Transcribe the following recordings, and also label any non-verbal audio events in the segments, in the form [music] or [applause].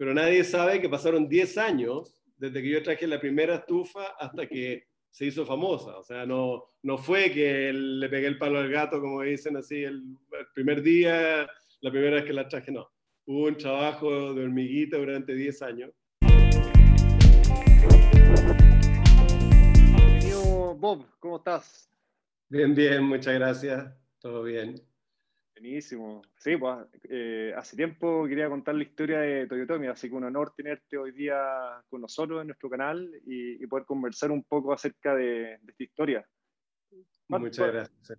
pero nadie sabe que pasaron 10 años desde que yo traje la primera estufa hasta que se hizo famosa. O sea, no, no fue que le pegué el palo al gato, como dicen así, el, primer día, la primera vez que la traje, no. Hubo un trabajo de hormiguita durante 10 años. Bienvenido, Bob, ¿cómo estás? Bien, bien, muchas gracias. Todo bien. Buenísimo. Sí, pues eh, hace tiempo quería contar la historia de Toyotomi, así que un honor tenerte hoy día con nosotros en nuestro canal y, poder conversar un poco acerca de, esta historia. Muchas gracias.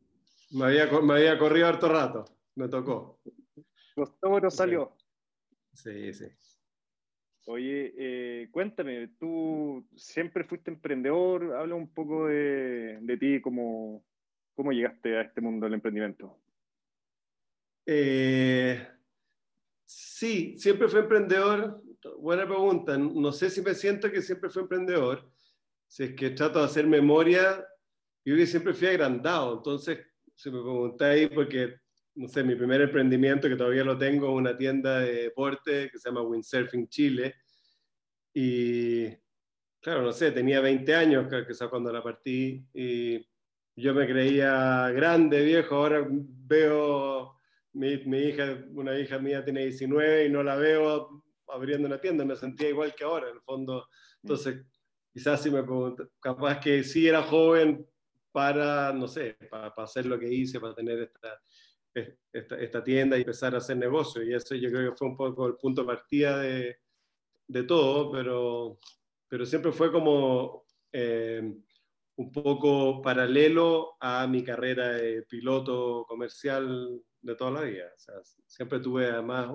Me había, me había, corrido harto rato, me tocó. Costó, pero salió. Sí, sí. Oye, eh, cuéntame, tú siempre fuiste emprendedor, habla un poco de, de ti, cómo, cómo llegaste a este mundo del emprendimiento. Eh, sí, siempre fui emprendedor. Buena pregunta. No sé si me siento que siempre fui emprendedor. Si es que trato de hacer memoria, yo siempre fui agrandado. Entonces, si me preguntáis, porque, no sé, mi primer emprendimiento, que todavía lo tengo, una tienda de deporte que se llama Windsurfing Chile. Y, claro, no sé, tenía 20 años, que cuando la partí. Y yo me creía grande, viejo. Ahora veo mi, mi, hija, una hija mía tiene 19 y no la veo abriendo una tienda, me sentía igual que ahora, en el fondo. Entonces, quizás si me pregunto, capaz que sí era joven para, no sé, para, hacer lo que hice, para tener esta, esta, esta, tienda y empezar a hacer negocio. Y eso yo creo que fue un poco el punto de partida de, de todo, pero, pero siempre fue como eh, un poco paralelo a mi carrera de piloto comercial de toda la vida. siempre tuve además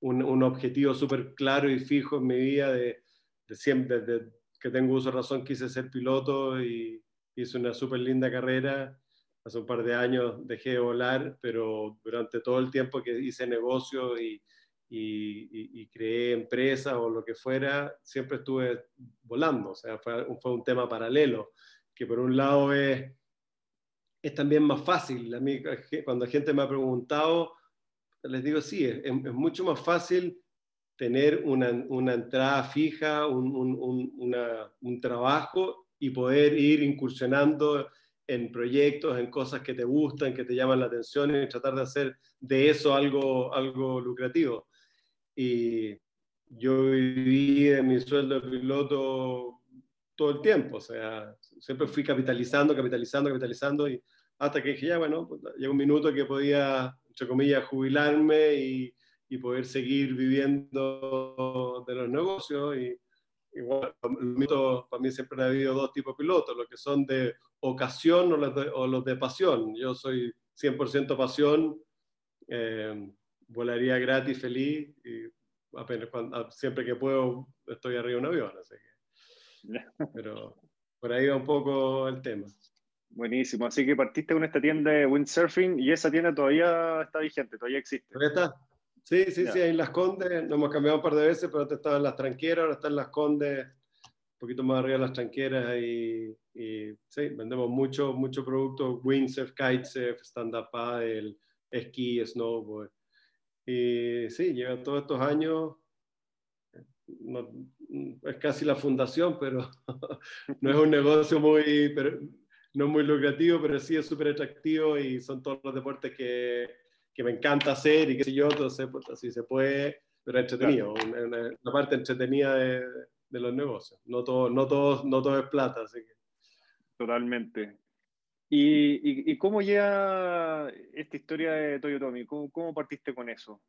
un, un objetivo súper claro y fijo en mi vida de, de siempre, desde que tengo uso de razón, quise ser piloto y hice una súper linda carrera. Hace un par de años dejé de volar, pero durante todo el tiempo que hice negocio y, y, creé empresas o lo que fuera, siempre estuve volando. O sea, fue, fue un tema paralelo, que por un lado es es también más fácil. A mí, cuando la gente me ha preguntado, les digo, sí, es, mucho más fácil tener una, una entrada fija, un, un, un, trabajo y poder ir incursionando en proyectos, en cosas que te gustan, que te llaman la atención y tratar de hacer de eso algo, algo lucrativo. Y yo viví en mi sueldo de piloto todo el tiempo, o sea, siempre fui capitalizando, capitalizando, capitalizando y hasta que dije, ya, bueno, pues, llegó un minuto que podía, entre comillas, jubilarme y, y poder seguir viviendo de los negocios. Y igual, para mí siempre ha habido dos tipos de pilotos, los que son de ocasión o los de, o los de pasión. Yo soy 100% pasión, eh, volaría gratis, feliz, y apenas cuando, siempre que puedo estoy arriba de un avión. Así que, [laughs] pero por ahí va un poco el tema. Buenísimo. Así que partiste con esta tienda de windsurfing y esa tienda todavía está vigente, todavía existe. ¿Todavía está? Sí, sí, sí, ahí en Las Condes. Nos hemos cambiado un par de veces, pero antes estaba en Las Tranqueras, ahora está en Las Condes, un poquito más arriba de Las Tranqueras. Y, sí, vendemos mucho, mucho producto: windsurf, kitesurf, stand-up paddle, esquí, snowboard. Y sí, lleva todos estos años. es casi la fundación, pero [laughs] no es un negocio muy. Pero, no muy lucrativo, pero sí es súper atractivo y son todos los deportes que, que, me encanta hacer y qué sé yo, entonces pues, así se puede, pero es entretenido, una, parte entretenida de, de, los negocios. No todo, no, todo, no todo es plata, así que. Totalmente. ¿Y, y, y cómo llega esta historia de Toyotomi? ¿Cómo, ¿Cómo partiste con eso?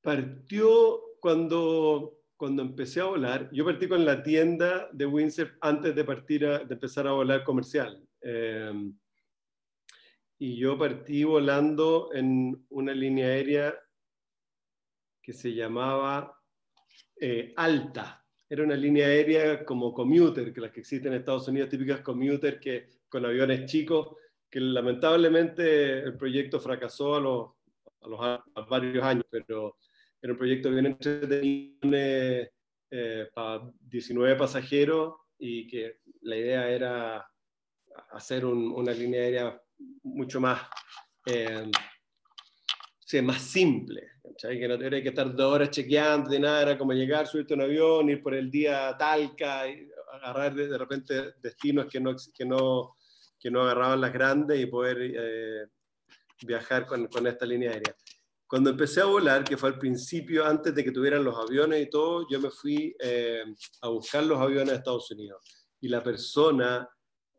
Partió cuando cuando empecé a volar, yo partí con la tienda de windsurf antes de, partir de empezar a volar comercial. Eh, y yo partí volando en una línea aérea que se llamaba eh, Alta. Era una línea aérea como commuter, que las que existen en Estados Unidos, típicas commuter, que, con aviones chicos, que lamentablemente el proyecto fracasó a los, a los a varios años, pero era un proyecto bien entretenido eh, para 19 pasajeros y que la idea era hacer una línea aérea mucho más eh, más simple, que no tenía que estar dos horas chequeando, de nada, era como llegar, subirte a un avión, ir por el día a Talca, y agarrar de, repente destinos que no, que, no, que no agarraban las grandes y poder eh, viajar con, con esta línea aérea. Cuando empecé a volar, que fue al principio, antes de que tuvieran los aviones y todo, yo me fui eh, a buscar los aviones a Estados Unidos. Y la persona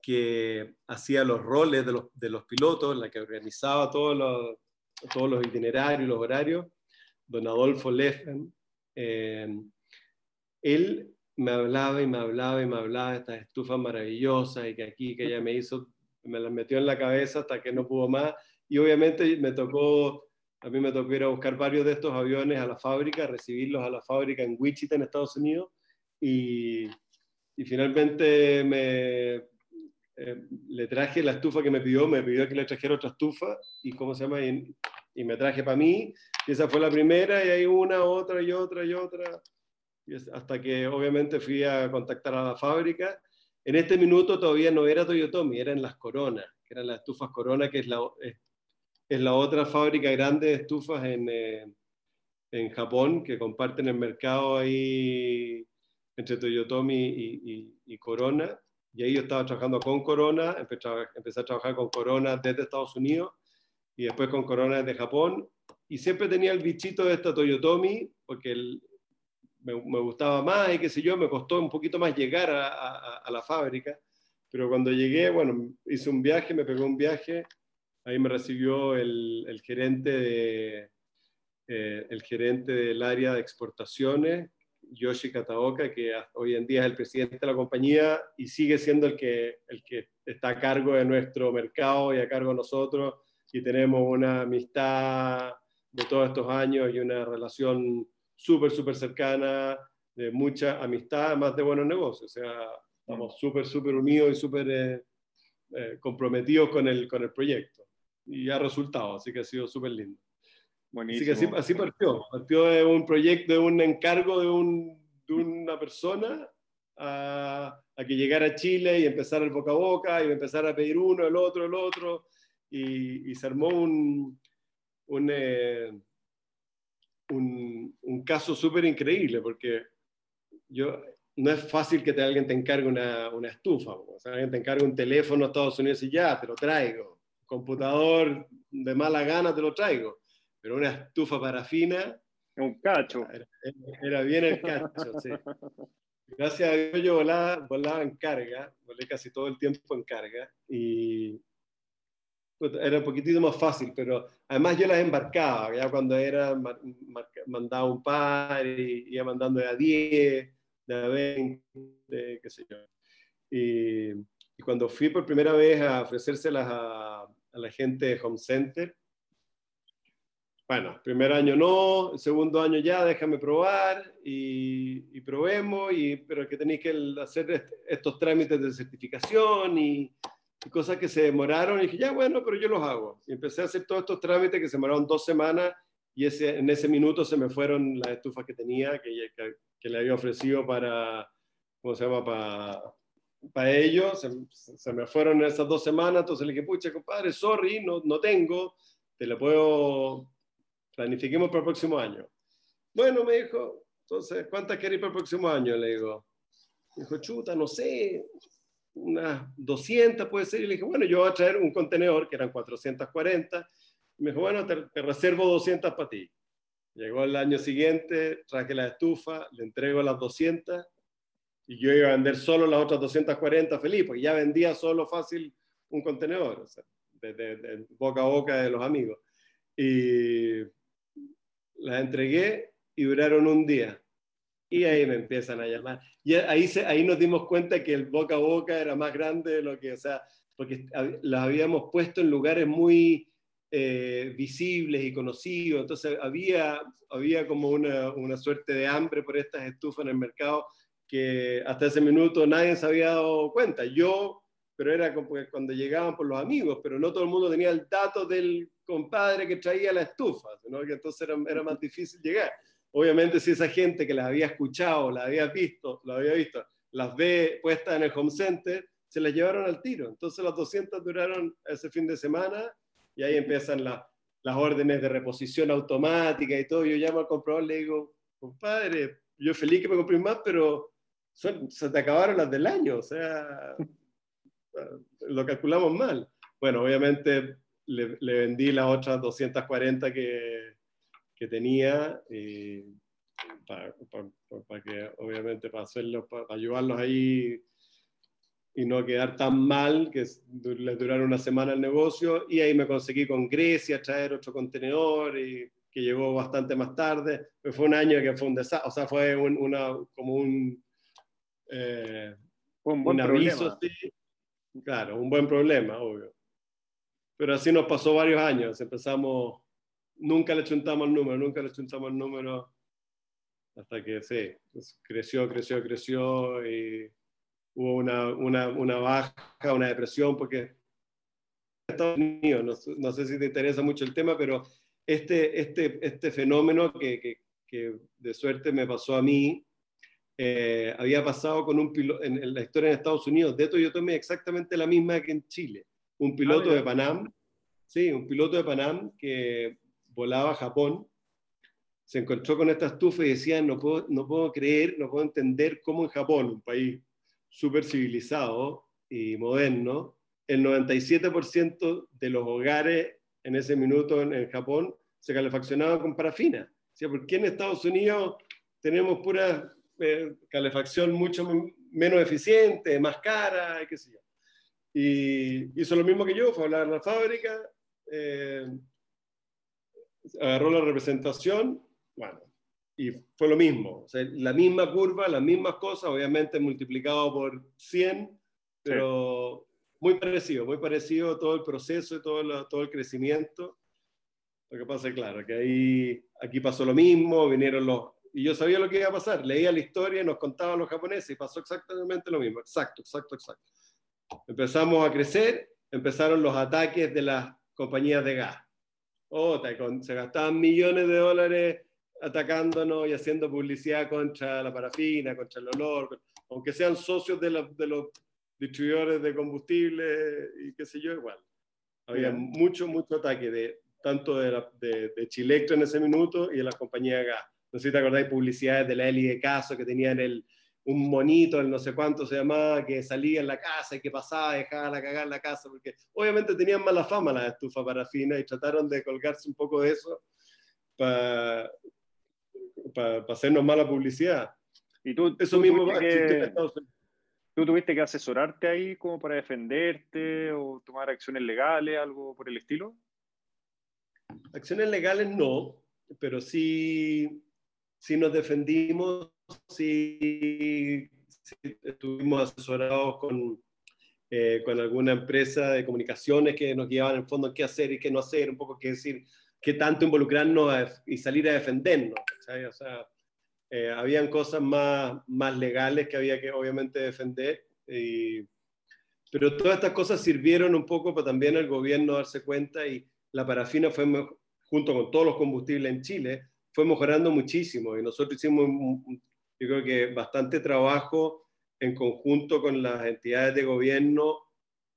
que hacía los roles de los, de los pilotos, la que organizaba todos los, todos los itinerarios, los horarios, don Adolfo Leffen, eh, él me hablaba y me hablaba y me hablaba de estas estufas maravillosas y que aquí, que ella me hizo, me las metió en la cabeza hasta que no pudo más. Y obviamente me tocó a mí me tocó ir a buscar varios de estos aviones a la fábrica, recibirlos a la fábrica en Wichita, en Estados Unidos, y, finalmente me, eh, le traje la estufa que me pidió, me pidió que le trajera otra estufa, y cómo se llama, y, y me traje para mí, y esa fue la primera, y hay una, otra y otra y otra, y hasta que obviamente fui a contactar a la fábrica. En este minuto todavía no era Toyotomi, eran las Corona, que eran las estufas Corona, que es la, es la otra fábrica grande de estufas en, eh, en Japón que comparten el mercado ahí entre Toyotomi y, y, Corona. Y ahí yo estaba trabajando con Corona, empecé a, empecé a trabajar con Corona desde Estados Unidos y después con Corona desde Japón. Y siempre tenía el bichito de esta Toyotomi porque me, me, gustaba más y qué sé yo, me costó un poquito más llegar a, a, a la fábrica. Pero cuando llegué, bueno, hice un viaje, me pegó un viaje Ahí me recibió el, el gerente, de, eh, el gerente del área de exportaciones, Yoshi Kataoka, que hoy en día es el presidente de la compañía y sigue siendo el que, el que está a cargo de nuestro mercado y a cargo de nosotros. Y tenemos una amistad de todos estos años y una relación súper, súper cercana, de mucha amistad, más de buenos negocios. O sea, estamos súper, súper unidos y súper eh, eh, comprometidos con el, con el proyecto y ha resultado, así que ha sido súper lindo. Buenísimo. Así que así, partió. Partió de un proyecto, de un encargo de, un, de una persona a, a, que llegara a Chile y empezara el boca a boca y empezar a pedir uno, el otro, el otro. Y, y se armó un, un, eh, un, un caso súper increíble porque yo, no es fácil que te, alguien te encargue una, una estufa. O sea, alguien te encargue un teléfono a Estados Unidos y ya, te lo traigo computador de mala gana te lo traigo, pero una estufa parafina. Un cacho. Era, bien el cacho, sí. Gracias a Dios yo volaba, volaba en carga, volé casi todo el tiempo en carga y era un poquitito más fácil, pero además yo las embarcaba, ya cuando era, mandaba un par y iba mandando de a 10, de a 20, qué sé yo. Y, y cuando fui por primera vez a ofrecérselas a, a la gente de Home Center. Bueno, primer año no, segundo año ya, déjame probar y, probemos, y, pero que tenéis que hacer estos trámites de certificación y, cosas que se demoraron. Y dije, ya bueno, pero yo los hago. Y empecé a hacer todos estos trámites que se demoraron dos semanas y ese, en ese minuto se me fueron las estufas que tenía, que, que, que le había ofrecido para, ¿cómo se llama? Para para ellos, se, me fueron esas dos semanas, entonces le dije, pucha, compadre, sorry, no, no tengo, te la puedo, planifiquemos para el próximo año. Bueno, me dijo, entonces, ¿cuántas queréis para el próximo año? Le digo, me dijo, chuta, no sé, unas 200 puede ser. Y le dije, bueno, yo voy a traer un contenedor, que eran 440. Y me dijo, bueno, te, te reservo 200 para ti. Llegó el año siguiente, traje la estufa, le entrego las 200 y yo iba a vender solo las otras 240 feliz, porque ya vendía solo fácil un contenedor, o sea, de, boca a boca de los amigos. Y las entregué y duraron un día. Y ahí me empiezan a llamar. Y ahí, se, ahí nos dimos cuenta que el boca a boca era más grande de lo que, o sea, porque las habíamos puesto en lugares muy eh, visibles y conocidos. Entonces había, había como una, una suerte de hambre por estas estufas en el mercado que hasta ese minuto nadie se había dado cuenta. Yo, pero era cuando llegaban por los amigos, pero no todo el mundo tenía el dato del compadre que traía la estufa, ¿no? que entonces era, era, más difícil llegar. Obviamente si esa gente que las había escuchado, las había visto, las había visto, las ve puestas en el home center, se las llevaron al tiro. Entonces las 200 duraron ese fin de semana y ahí empiezan las las órdenes de reposición automática y todo. Yo llamo al comprador, le digo, compadre, yo feliz que me compré más, pero se te acabaron las del año, o sea, lo calculamos mal. Bueno, obviamente le, vendí las otras 240 que, que tenía para, que, obviamente, para hacerlo, para ayudarlos ahí y no quedar tan mal que les durara una semana el negocio. Y ahí me conseguí con Grecia traer otro contenedor y que llegó bastante más tarde. fue un año que fue un desastre, o sea, fue una, como un, eh, un, buen aviso. Claro, un buen problema, obvio. Pero así nos pasó varios años. Empezamos, nunca le chuntamos el número, nunca le chuntamos el número hasta que sí, pues, creció, creció, creció y hubo una, una, una baja, una depresión, porque Estados Unidos, no, sé si te interesa mucho el tema, pero este, este, este fenómeno que, que, que de suerte me pasó a mí, eh, había pasado con un piloto, en, la historia en Estados Unidos, de yo tomé exactamente la misma que en Chile. Un piloto ah, de Panam, sí, un piloto de Panam que volaba a Japón se encontró con esta estufa y decía, no puedo, no puedo creer, no puedo entender cómo en Japón, un país súper civilizado y moderno, el 97% de los hogares en ese minuto en, Japón se calefaccionaban con parafina. O sea, ¿Por qué en Estados Unidos tenemos pura eh, calefacción mucho menos eficiente, más cara, qué sé yo? Y hizo lo mismo que yo, fue a hablar en la fábrica, eh, agarró la representación bueno, y fue lo mismo, o sea, la misma curva, las mismas cosas, obviamente multiplicado por 100, pero muy parecido, muy parecido todo el proceso y todo, todo el crecimiento. Lo que pasa es claro, que ahí, aquí pasó lo mismo, vinieron los... Y yo sabía lo que iba a pasar, leía la historia y nos contaban los japoneses y pasó exactamente lo mismo, exacto, exacto, exacto. Empezamos a crecer, empezaron los ataques de las compañías de gas. Oh, se gastaban millones de dólares atacándonos y haciendo publicidad contra la parafina, contra el olor, aunque sean socios de, de los distribuidores de combustible y qué sé yo, igual. Había mucho, mucho ataque, de, tanto de, la, de, Chilectro en ese minuto y de las compañías de gas. No sé si te acordáis publicidades de la Eli de Caso que tenían el, un monito, el no sé cuánto se llamaba, que salía en la casa y que pasaba, dejaba la cagar en la casa, porque obviamente tenían mala fama las estufas parafina y trataron de colgarse un poco de eso para para hacernos mala publicidad. Y tú, eso mismo que, ¿Tú tuviste que asesorarte ahí como para defenderte o tomar acciones legales, algo por el estilo? Acciones legales no, pero sí, sí nos defendimos, sí, estuvimos asesorados con, eh, con alguna empresa de comunicaciones que nos guiaban en el fondo qué hacer y qué no hacer, un poco qué decir qué tanto involucrarnos y salir a defendernos. O sea, eh, habían cosas más, más legales que había que obviamente defender, pero todas estas cosas sirvieron un poco para también el gobierno darse cuenta y la parafina fue, junto con todos los combustibles en Chile, fue mejorando muchísimo y nosotros hicimos, yo creo que bastante trabajo en conjunto con las entidades de gobierno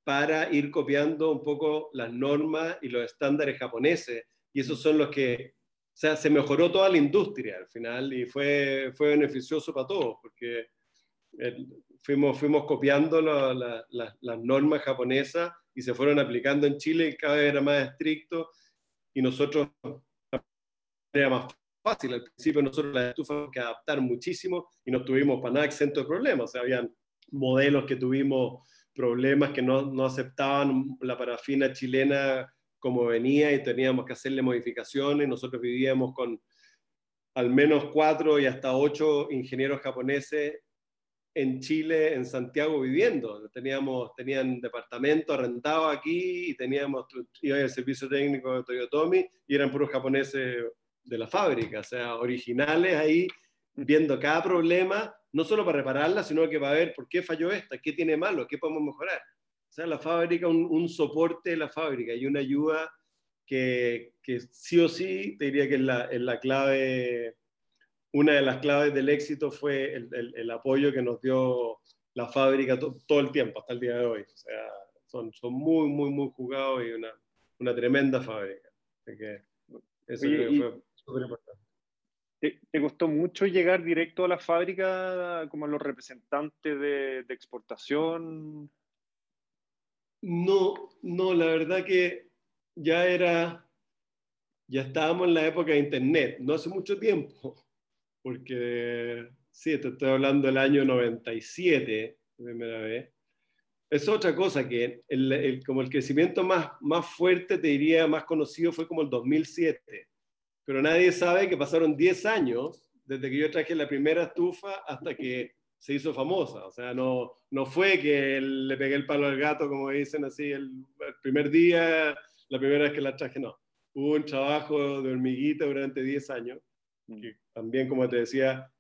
para ir copiando un poco las normas y los estándares japoneses. Y esos son los que, o sea, se mejoró toda la industria al final y fue, fue beneficioso para todos, porque fuimos, fuimos copiando las normas japonesas y se fueron aplicando en Chile y cada vez era más estricto y nosotros era más fácil. Al principio nosotros las tuvimos que adaptar muchísimo y no tuvimos para nada exento de problemas. O sea, habían modelos que tuvimos problemas que no, no aceptaban la parafina chilena como venía y teníamos que hacerle modificaciones. Nosotros vivíamos con al menos cuatro y hasta ocho ingenieros japoneses en Chile, en Santiago viviendo. Teníamos, tenían departamento arrendado aquí y teníamos, iba el servicio técnico de Toyotomi y eran puros japoneses de la fábrica, o sea, originales ahí, viendo cada problema, no solo para repararla, sino que para ver por qué falló esta, qué tiene malo, qué podemos mejorar. O sea, la fábrica, un, soporte de la fábrica y una ayuda que, que, sí o sí, te diría que es la, la clave, una de las claves del éxito fue el, el, apoyo que nos dio la fábrica todo el tiempo, hasta el día de hoy. O sea, son, son muy, muy, muy jugados y una, una tremenda fábrica. eso fue súper importante. ¿Te, costó mucho llegar directo a la fábrica como los representantes de, de exportación? No, no, la verdad que ya era, ya estábamos en la época de Internet, no hace mucho tiempo, porque sí, te estoy hablando del año 97, primera vez. Es otra cosa que el, como el crecimiento más, más fuerte, te diría, más conocido fue como el 2007. Pero nadie sabe que pasaron 10 años desde que yo traje la primera estufa hasta que se hizo famosa. O sea, no, no fue que le pegué el palo al gato, como dicen así, el, el primer día, la primera vez que la traje, no. Hubo un trabajo de hormiguita durante 10 años, mm. que también, como te decía,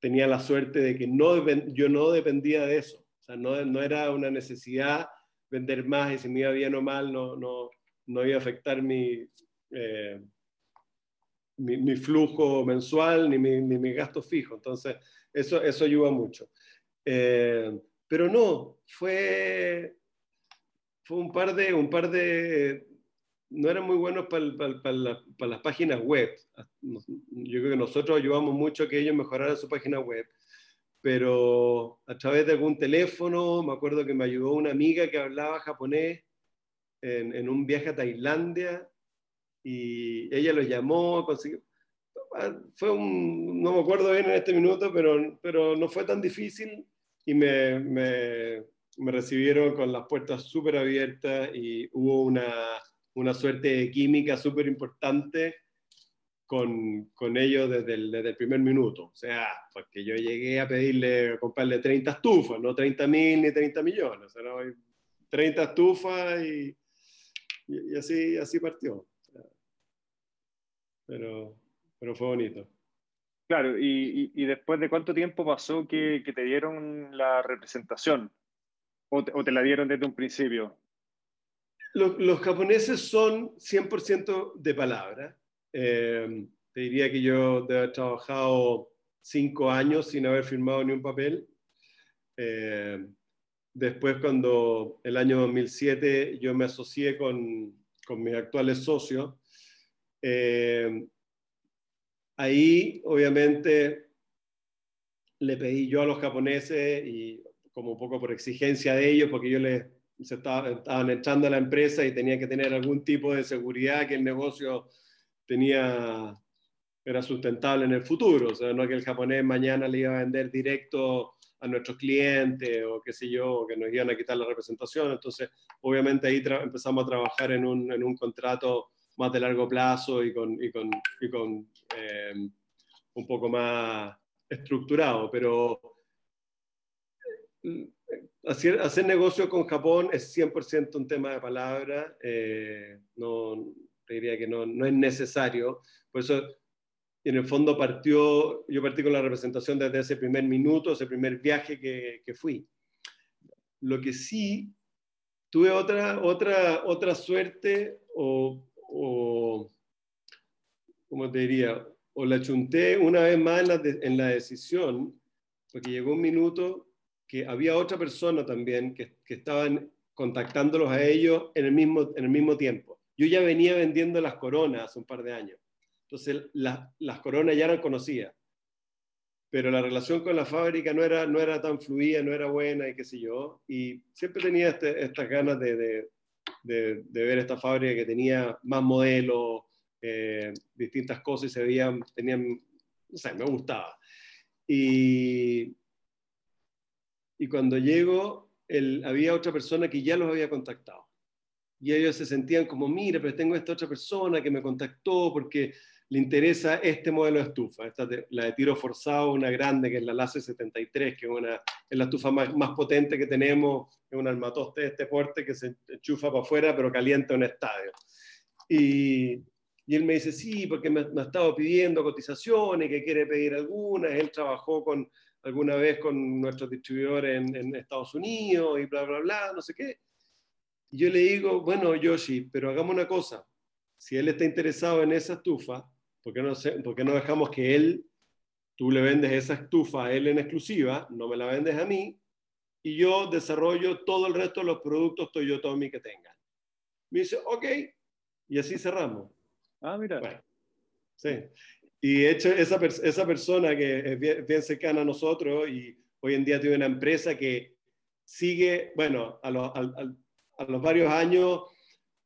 tenía la suerte de que no, yo no dependía de eso. O sea, no, no era una necesidad vender más y si me iba bien o mal no, no, no iba a afectar mi, eh, mi, flujo mensual ni mi, ni mi, gasto fijo. Entonces, eso, eso ayuda mucho. Eh, pero no, fue, fue un par de, un par de, no eran muy buenos para, las páginas web. Yo creo que nosotros ayudamos mucho a que ellos mejoraran su página web, pero a través de algún teléfono, me acuerdo que me ayudó una amiga que hablaba japonés en, un viaje a Tailandia y ella lo llamó, consiguió. Fue un, no me acuerdo bien en este minuto, pero, pero no fue tan difícil y me, me, me recibieron con las puertas súper abiertas y hubo una una suerte de química súper importante con, con, ellos desde el, desde el, primer minuto. O sea, porque yo llegué a pedirle, a comprarle 30 estufas, no 30 mil ni 30 millones. O sea, 30 estufas y, y, así, así partió. Pero, pero fue bonito. Claro, y, y, después de cuánto tiempo pasó que, que te dieron la representación? ¿O te, ¿O te, la dieron desde un principio? Los, japoneses son 100% de palabra. Eh, te diría que yo de haber trabajado cinco años sin haber firmado ni un papel. Eh, después, cuando el año 2007 yo me asocié con, con mis actuales socios, eh, ahí obviamente le pedí yo a los japoneses y como un poco por exigencia de ellos, porque yo les se estaban echando a la empresa y tenía que tener algún tipo de seguridad que el negocio tenía, era sustentable en el futuro. O sea, no que el japonés mañana le iba a vender directo a nuestros clientes o qué sé yo, que nos iban a quitar la representación. Entonces, obviamente ahí empezamos a trabajar en un, contrato más de largo plazo y con, y con, y con eh, un poco más estructurado. Pero hacer, hacer negocio con Japón es 100% un tema de palabra, eh, no, te diría que no, no es necesario, por eso en el fondo partió, yo partí con la representación desde ese primer minuto, ese primer viaje que, que fui. Lo que sí, tuve otra, otra, otra suerte o, o ¿cómo te diría? O la chunté una vez más en la, la decisión, porque llegó un minuto que había otra persona también que, estaban contactándolos a ellos en el, mismo, en el mismo tiempo. Yo ya venía vendiendo las coronas hace un par de años. Entonces, las coronas ya eran conocidas. Pero la relación con la fábrica no era, no era tan fluida, no era buena y qué sé yo. Y siempre tenía este, estas ganas de, de, ver esta fábrica que tenía más modelos, eh, distintas cosas y se veían, tenían, no sé, me gustaba. Y, y cuando llego, había otra persona que ya los había contactado. Y ellos se sentían como, mira, pero tengo esta otra persona que me contactó porque le interesa este modelo de estufa, esta la de tiro forzado, una grande que es la LACE 73, que es, una, es la estufa más, más, potente que tenemos, es un armatoste de este porte que se enchufa para afuera pero calienta un estadio. Y, y él me dice, sí, porque me, me ha estado pidiendo cotizaciones, que quiere pedir algunas, él trabajó con, alguna vez con nuestro distribuidor en, Estados Unidos y bla, bla, bla, no sé qué. Y yo le digo, bueno, Yoshi, pero hagamos una cosa. Si él está interesado en esa estufa, ¿por qué no, por qué no dejamos que él, tú le vendes esa estufa a él en exclusiva, no me la vendes a mí, y yo desarrollo todo el resto de los productos Toyotomi que tengan? Me dice, ok. Y así cerramos. Ah, mira. sí. Y de hecho, esa, esa persona que es bien, cercana a nosotros y hoy en día tiene una empresa que sigue, bueno, a, a, los varios años,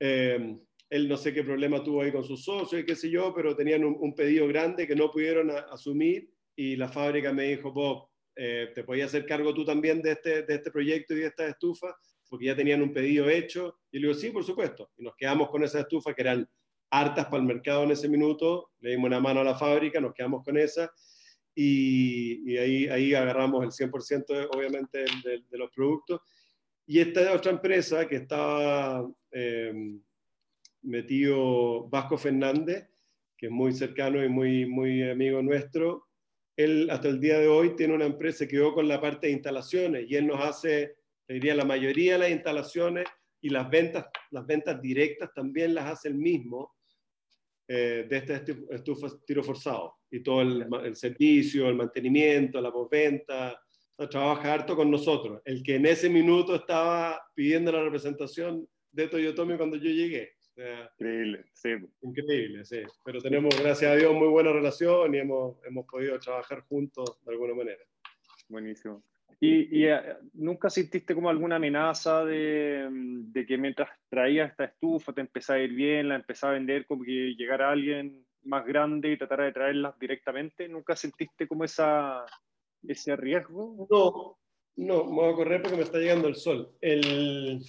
eh, él no sé qué problema tuvo ahí con sus socios y qué sé yo, pero tenían un, pedido grande que no pudieron asumir y la fábrica me dijo, Bob, eh, ¿te podías hacer cargo tú también de este, de este proyecto y de esta estufa? Porque ya tenían un pedido hecho. Y le digo, sí, por supuesto. Y nos quedamos con esa estufa que eran hartas para el mercado en ese minuto, le dimos una mano a la fábrica, nos quedamos con esa y, ahí, ahí agarramos el 100% obviamente de, los productos. Y esta es otra empresa que estaba eh, metido Vasco Fernández, que es muy cercano y muy, muy amigo nuestro. Él hasta el día de hoy tiene una empresa que quedó con la parte de instalaciones y él nos hace, diría, la mayoría de las instalaciones y las ventas, las ventas directas también las hace él mismo eh, de este estufa tiro forzado y todo el, servicio, el mantenimiento, la postventa. trabaja harto con nosotros. El que en ese minuto estaba pidiendo la representación de Toyotomi cuando yo llegué. Increíble, sí. Increíble, sí. Pero tenemos, gracias a Dios, muy buena relación y hemos, hemos podido trabajar juntos de alguna manera. Buenísimo. ¿Y, eh, nunca sentiste como alguna amenaza de, de, que mientras traías esta estufa te empezaba a ir bien, la empezaba a vender, como que llegara alguien más grande y tratara de traerlas directamente? ¿Nunca sentiste como esa, ese riesgo? No, no, me voy a correr porque me está llegando el sol. El...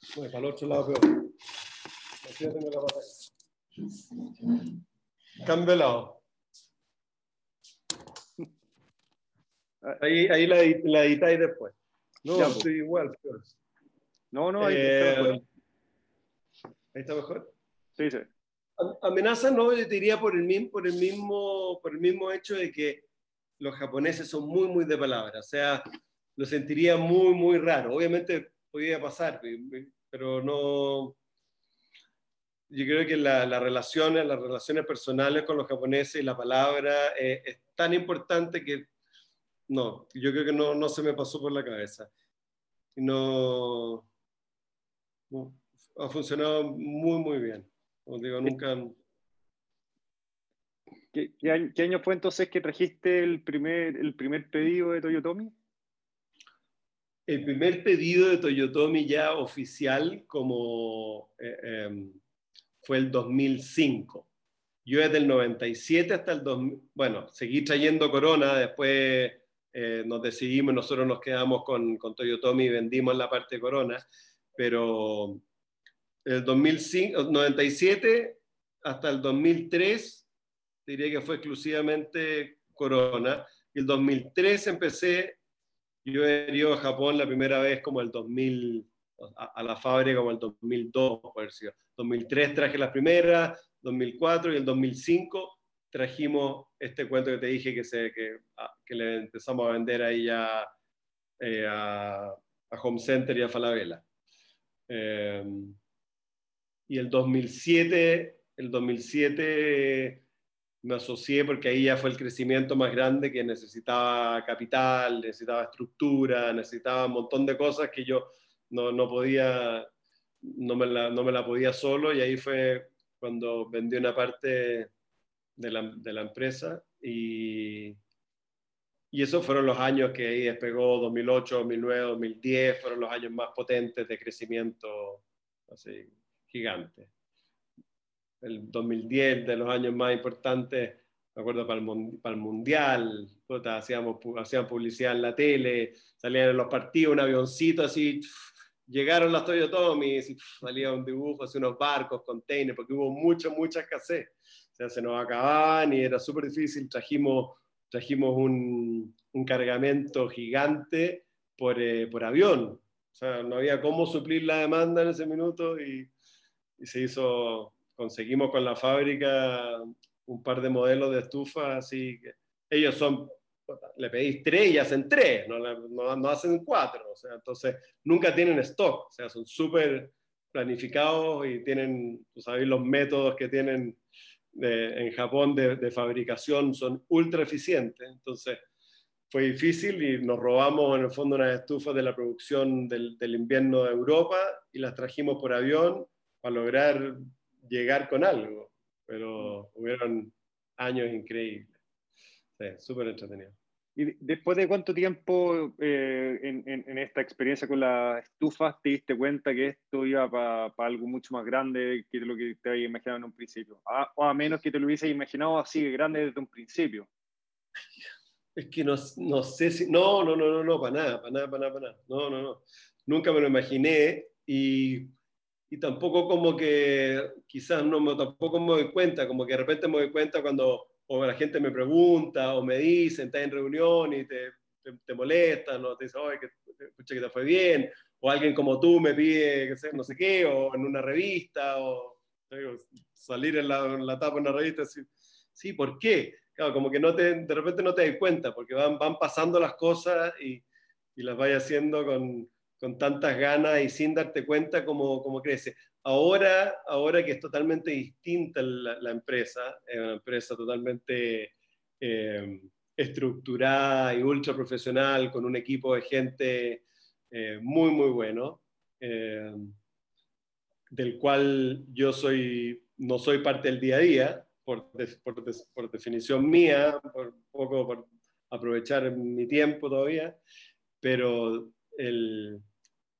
Sorry. para el otro lado peor. Cambio de lado. Ahí, ahí la, la editáis después. No, ya, estoy igual. Pues. No, no, ahí, está mejor. Eh, ahí está mejor. Sí, sí. Amenaza no, yo diría por el, mismo, por, el mismo, por el mismo hecho de que los japoneses son muy, muy de palabra. O sea, lo sentiría muy, muy raro. Obviamente podría pasar, pero no. Yo creo que las relaciones, las relaciones personales con los japoneses y la palabra eh, es tan importante que no, yo creo que no, no se me pasó por la cabeza. No, ha funcionado muy, muy bien. Como digo, nunca... ¿Qué, año, fue entonces que trajiste el primer, el primer pedido de Toyotomi? El primer pedido de Toyotomi ya oficial como eh, em, fue el 2005. Yo desde el 97 hasta el 2000, bueno, seguí trayendo Corona, después eh, nos decidimos, nosotros nos quedamos con, Toyotomi y vendimos la parte Corona, pero el 2097 hasta el 2003 diría que fue exclusivamente Corona, y el 2003 empecé, yo he ido a Japón la primera vez como el 2000, a, la fábrica como el 2002, por decir. 2003 traje la primera, 2004 y el 2005 trajimos este cuento que te dije que, que, le empezamos a vender ahí ya eh, a, a, Home Center y a Falabella. Em, y el 2007, el 2007 me asocié porque ahí ya fue el crecimiento más grande que necesitaba capital, necesitaba estructura, necesitaba un montón de cosas que yo no, no podía, no me, la, no me la podía solo y ahí fue cuando vendí una parte de la, de la empresa y, y esos fueron los años que ahí despegó 2008, 2009, 2010, fueron los años más potentes de crecimiento así, gigante. El 2010 de los años más importantes, me acuerdo para el, para el Mundial, hacíamos, hacíamos publicidad en la tele, salían en los partidos un avioncito así, llegaron las Toyotomi, salía un dibujo, así unos barcos, containers, porque hubo mucha, mucha escasez sea, se nos acababan y era súper difícil. Trajimos, trajimos un, un cargamento gigante por, eh, por, avión. O sea, no había cómo suplir la demanda en ese minuto y, se hizo, conseguimos con la fábrica un par de modelos de estufa, así que ellos son, le pedís tres y hacen tres, no, no, hacen cuatro, entonces nunca tienen stock, o sea, son súper planificados y tienen, tú los métodos que tienen en Japón de, fabricación son ultra eficientes. Entonces fue difícil y nos robamos en el fondo unas estufas de la producción del, invierno de Europa y las trajimos por avión para lograr llegar con algo, pero hubieron años increíbles. Sí, súper entretenido. ¿Y después de cuánto tiempo eh, en, esta experiencia con las estufas te diste cuenta que esto iba para algo mucho más grande que lo que te había imaginado en un principio? o a menos que te lo hubieses imaginado así de grande desde un principio. Es que no, no, sé si... No, no, no, no, no, para nada, para nada, para nada, para nada. No, no, no. Nunca me lo imaginé y, y tampoco como que, quizás no me, tampoco me doy cuenta, como que de repente me doy cuenta cuando o la gente me pregunta o me dice, estás en reunión y te, te, te molestan o te dicen, oye, que, que te fue bien, o alguien como tú me pide, que sé, no sé qué, o en una revista, o salir en la, en la tapa de una revista, sí, sí, ¿por qué? Claro, como que no te, de repente no te das cuenta, porque van, van pasando las cosas y, y las vas haciendo con, con, tantas ganas y sin darte cuenta cómo, cómo crece. Ahora, ahora que es totalmente distinta la, empresa, es una empresa totalmente eh, estructurada y ultra profesional, con un equipo de gente eh, muy, muy bueno, eh, del cual yo soy, no soy parte del día a día, por, por, por definición mía, por poco por aprovechar mi tiempo todavía, pero el,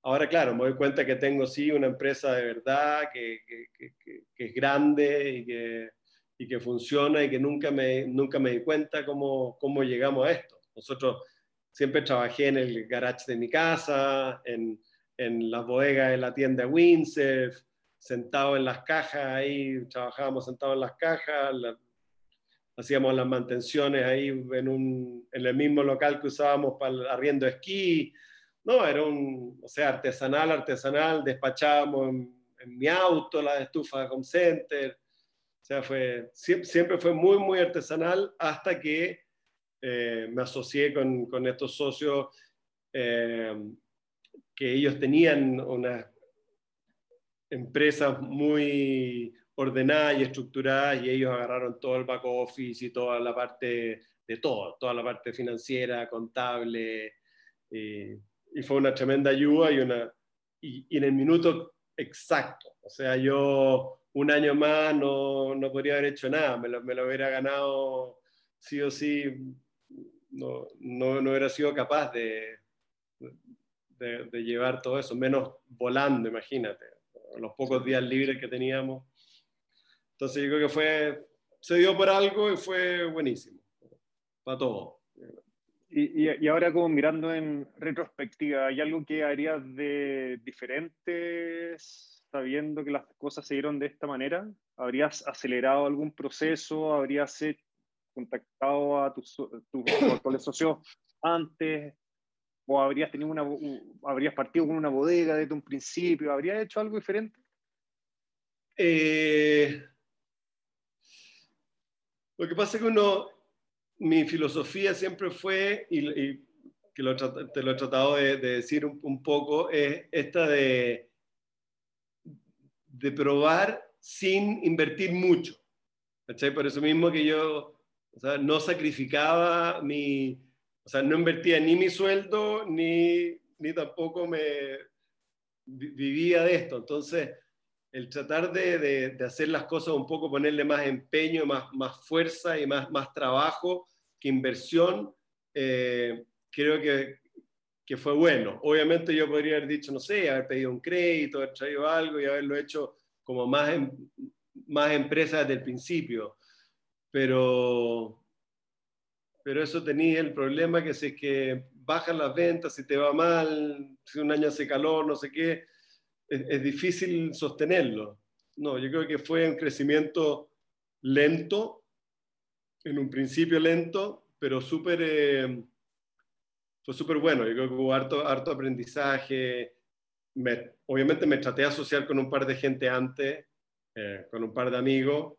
Ahora, claro, me doy cuenta que tengo sí una empresa de verdad, que, que, que, es grande y que, y que funciona y que nunca me, nunca me di cuenta cómo, cómo llegamos a esto. Nosotros siempre trabajé en el garage de mi casa, en, en las bodegas de la tienda Windsor, sentado en las cajas ahí, trabajábamos sentados en las cajas, hacíamos las mantenciones ahí en, un, en el mismo local que usábamos para el arriendo de esquí, no, era un, o sea, artesanal, artesanal, despachábamos en, mi auto la estufa de Home Center, o sea, fue, siempre, fue muy, muy artesanal hasta que eh, me asocié con, con estos socios eh, que ellos tenían unas empresas muy ordenadas y estructuradas y ellos agarraron todo el back office y toda la parte de todo, toda la parte financiera, contable, eh, y fue una tremenda ayuda y, una, y, en el minuto exacto. O sea, yo un año más no, no podría haber hecho nada, me lo, me lo, hubiera ganado sí o sí, no, no, no hubiera sido capaz de, de, de, llevar todo eso, menos volando, imagínate, los pocos días libres que teníamos. Entonces yo creo que fue, se dio por algo y fue buenísimo, para todo. Y, y, ahora como mirando en retrospectiva, ¿hay algo que harías de diferente sabiendo que las cosas se dieron de esta manera? ¿Habrías acelerado algún proceso? ¿Habrías contactado a tus, tus [coughs] actuales socios antes? ¿O habrías, tenido una, habrías partido con una bodega desde un principio? ¿Habrías hecho algo diferente? Eh, lo que pasa es que uno, mi filosofía siempre fue, y, que lo, te lo he tratado de, decir un, poco, es esta de, de probar sin invertir mucho. ¿cachai? Por eso mismo que yo no sacrificaba mi, o sea, no invertía ni mi sueldo, ni, ni tampoco me vivía de esto. Entonces, el tratar de, de, hacer las cosas un poco, ponerle más empeño, más, más fuerza y más, más trabajo que inversión, eh, creo que, que, fue bueno. Obviamente yo podría haber dicho, no sé, haber pedido un crédito, haber traído algo y haberlo hecho como más, em, más empresa desde el principio. Pero, pero eso tenía el problema que si es que bajan las ventas, si te va mal, si un año hace calor, no sé qué, es, difícil sostenerlo. No, yo creo que fue un crecimiento lento, en un principio lento, pero súper, eh, fue súper bueno. Yo creo que hubo harto, harto aprendizaje. obviamente me traté de asociar con un par de gente antes, eh, con un par de amigos,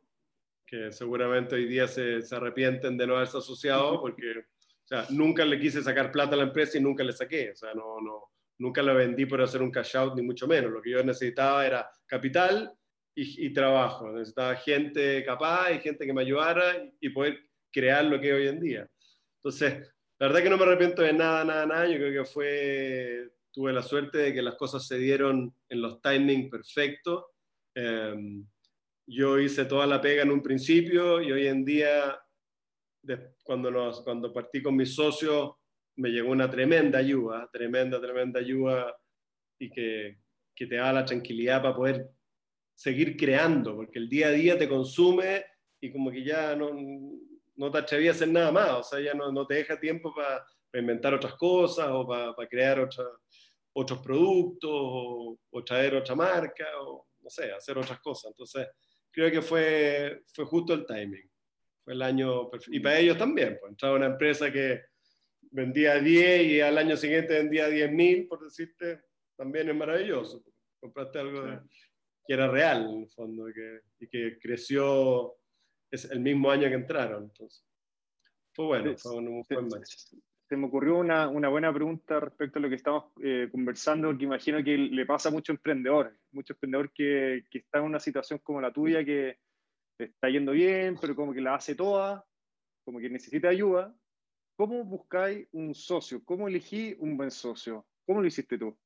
que seguramente hoy día se, se arrepienten de no haberse asociado, porque o sea, nunca le quise sacar plata a la empresa y nunca le saqué. O sea, no, no, nunca la vendí por hacer un cash out, ni mucho menos. Lo que yo necesitaba era capital y, trabajo. Necesitaba gente capaz y gente que me ayudara y, poder crear lo que es hoy en día. Entonces, la verdad que no me arrepiento de nada, nada, nada. Yo creo que fue, tuve la suerte de que las cosas se dieron en los timings perfectos. Em, yo hice toda la pega en un principio y hoy en día, cuando, cuando partí con mis socios, me llegó una tremenda ayuda, tremenda, tremenda ayuda y que, que te da la tranquilidad para poder seguir creando, porque el día a día te consume y como que ya no, no te atrevías a hacer nada más, o sea, ya no, no te deja tiempo para inventar otras cosas o para crear otra, otros productos o, o, traer otra marca o no sé, hacer otras cosas. Entonces, creo que fue, fue justo el timing. Fue el año perfecto. Y para ellos también, pues entrar a una empresa que vendía 10 y al año siguiente vendía 10 mil, por decirte, también es maravilloso. Compraste algo que era real, en el fondo, que, y que creció es el mismo año que entraron. Entonces, fue bueno, fue un, buen match se me ocurrió una, una, buena pregunta respecto a lo que estamos eh, conversando, porque imagino que le pasa a muchos emprendedores, muchos emprendedores que, que están en una situación como la tuya, que está yendo bien, pero como que la hace toda, como que necesita ayuda. ¿Cómo buscáis un socio? ¿Cómo elegí un buen socio? ¿Cómo lo hiciste tú?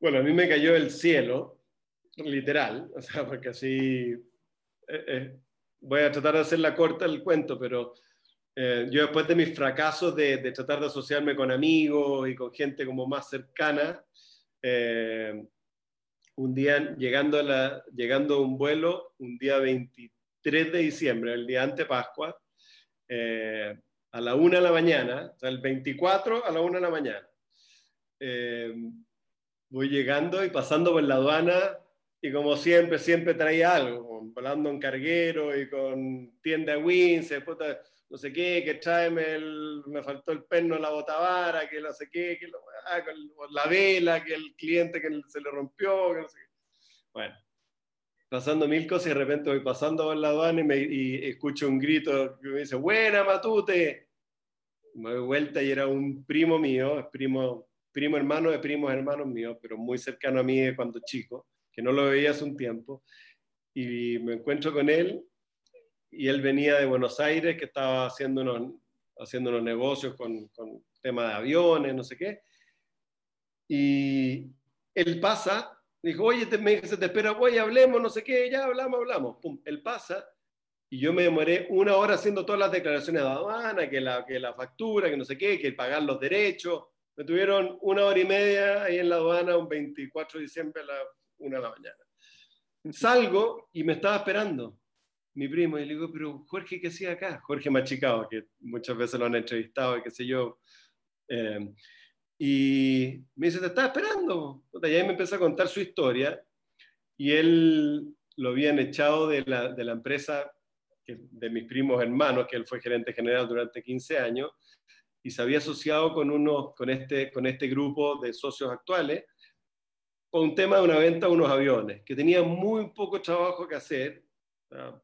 Bueno, a mí me cayó el cielo, literal, [laughs] o sea, porque así... Eh, eh, voy a tratar de hacer la corta el cuento, pero eh, yo después de mis fracasos de, tratar de asociarme con amigos y con gente como más cercana, eh, un día llegando a, la, llegando a un vuelo, un día 23 de diciembre, el día ante Pascua, eh, a la una de la mañana, o sea, el 24 a la una de la mañana, voy llegando y pasando por la aduana y como siempre, siempre traía algo, volando en carguero y con tienda Wins, no sé qué, que tráeme el, me faltó el perno la botavara, que no sé qué, que ah, la vela, que el cliente que se le rompió, que no. Bueno, pasando mil cosas y de repente voy pasando por la aduana y, me, y escucho un grito que me dice, buena Matute. Me doy vuelta y era un primo mío, primo, primo hermano de primos hermanos míos, pero muy cercano a mí de cuando chico, que no lo veía hace un tiempo. Y me encuentro con él y él venía de Buenos Aires, que estaba haciendo unos, haciendo unos negocios con, con tema de aviones, no sé qué. Y él pasa, dijo, oye, te, me dice, te espera, oye, hablemos, no sé qué, ya hablamos, hablamos. Pum, él pasa y yo me demoré una hora haciendo todas las declaraciones de aduana, que la, que la factura, que no sé qué, que pagar los derechos. Me tuvieron una hora y media ahí en la aduana un 24 de diciembre a la una de la mañana. Salgo y me estaba esperando mi primo, y le digo, pero Jorge, ¿qué hacía acá? Jorge Machicao, que muchas veces lo han entrevistado, y qué sé yo. Eh, y me dice, te estaba esperando. Y ahí me empezó a contar su historia, y él lo habían echado de la, de la empresa de mis primos hermanos, que él fue gerente general durante 15 años, y se había asociado con, uno, con, este, con este grupo de socios actuales, con un tema de una venta de unos aviones, que tenía muy poco trabajo que hacer,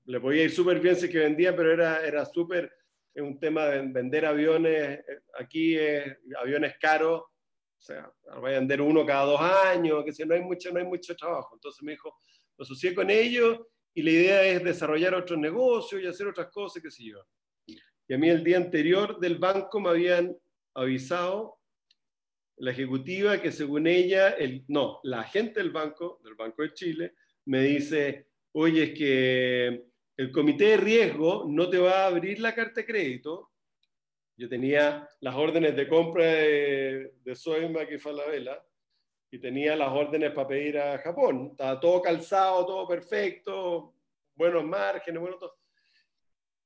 le podía ir súper bien si que vendía, pero era, era súper un tema de vender aviones. Eh, aquí aviones caros, o sea, voy a vender uno cada dos años, que si no hay mucho, no hay mucho trabajo. Entonces me dijo, lo asocié con ellos y la idea es desarrollar otros negocios y hacer otras cosas, qué sé yo. Y a mí el día anterior del banco me habían avisado la ejecutiva que según ella, el, no, la agente del banco, del Banco de Chile, me dice, oye, es que el comité de riesgo no te va a abrir la carta de crédito. Yo tenía las órdenes de compra de, de Soymac y Falabella y tenía las órdenes para pedir a Japón. Estaba todo calzado, todo perfecto, buenos márgenes, bueno todo.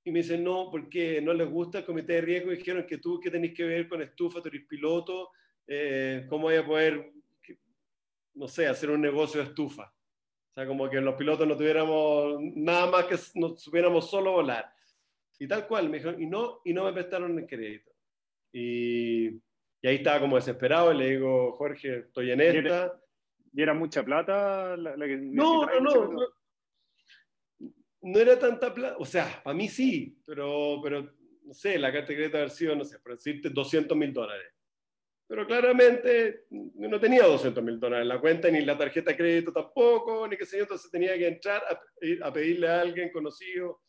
Y me dicen, no, porque no les gusta el comité de riesgo. Y dijeron que tú, ¿qué tenés que ver con estufa, tú eres piloto? Eh, ¿Cómo voy a poder, no sé, hacer un negocio de estufa? O sea, como que los pilotos no tuviéramos nada más que no supiéramos solo volar. Y tal cual, me dijeron, y no, y no me prestaron el crédito. Y, y ahí estaba como desesperado y le digo, Jorge, estoy en esta. ¿Y era mucha plata la, que no, no, no, no, no. era tanta plata, o sea, para mí sí, pero, pero no sé, la carta de crédito haber sido, no sé, por decirte 200 mil dólares. Pero claramente no tenía 200 mil dólares en la cuenta, ni la tarjeta de crédito tampoco, ni qué sé yo, entonces tenía que entrar a, pedirle a alguien conocido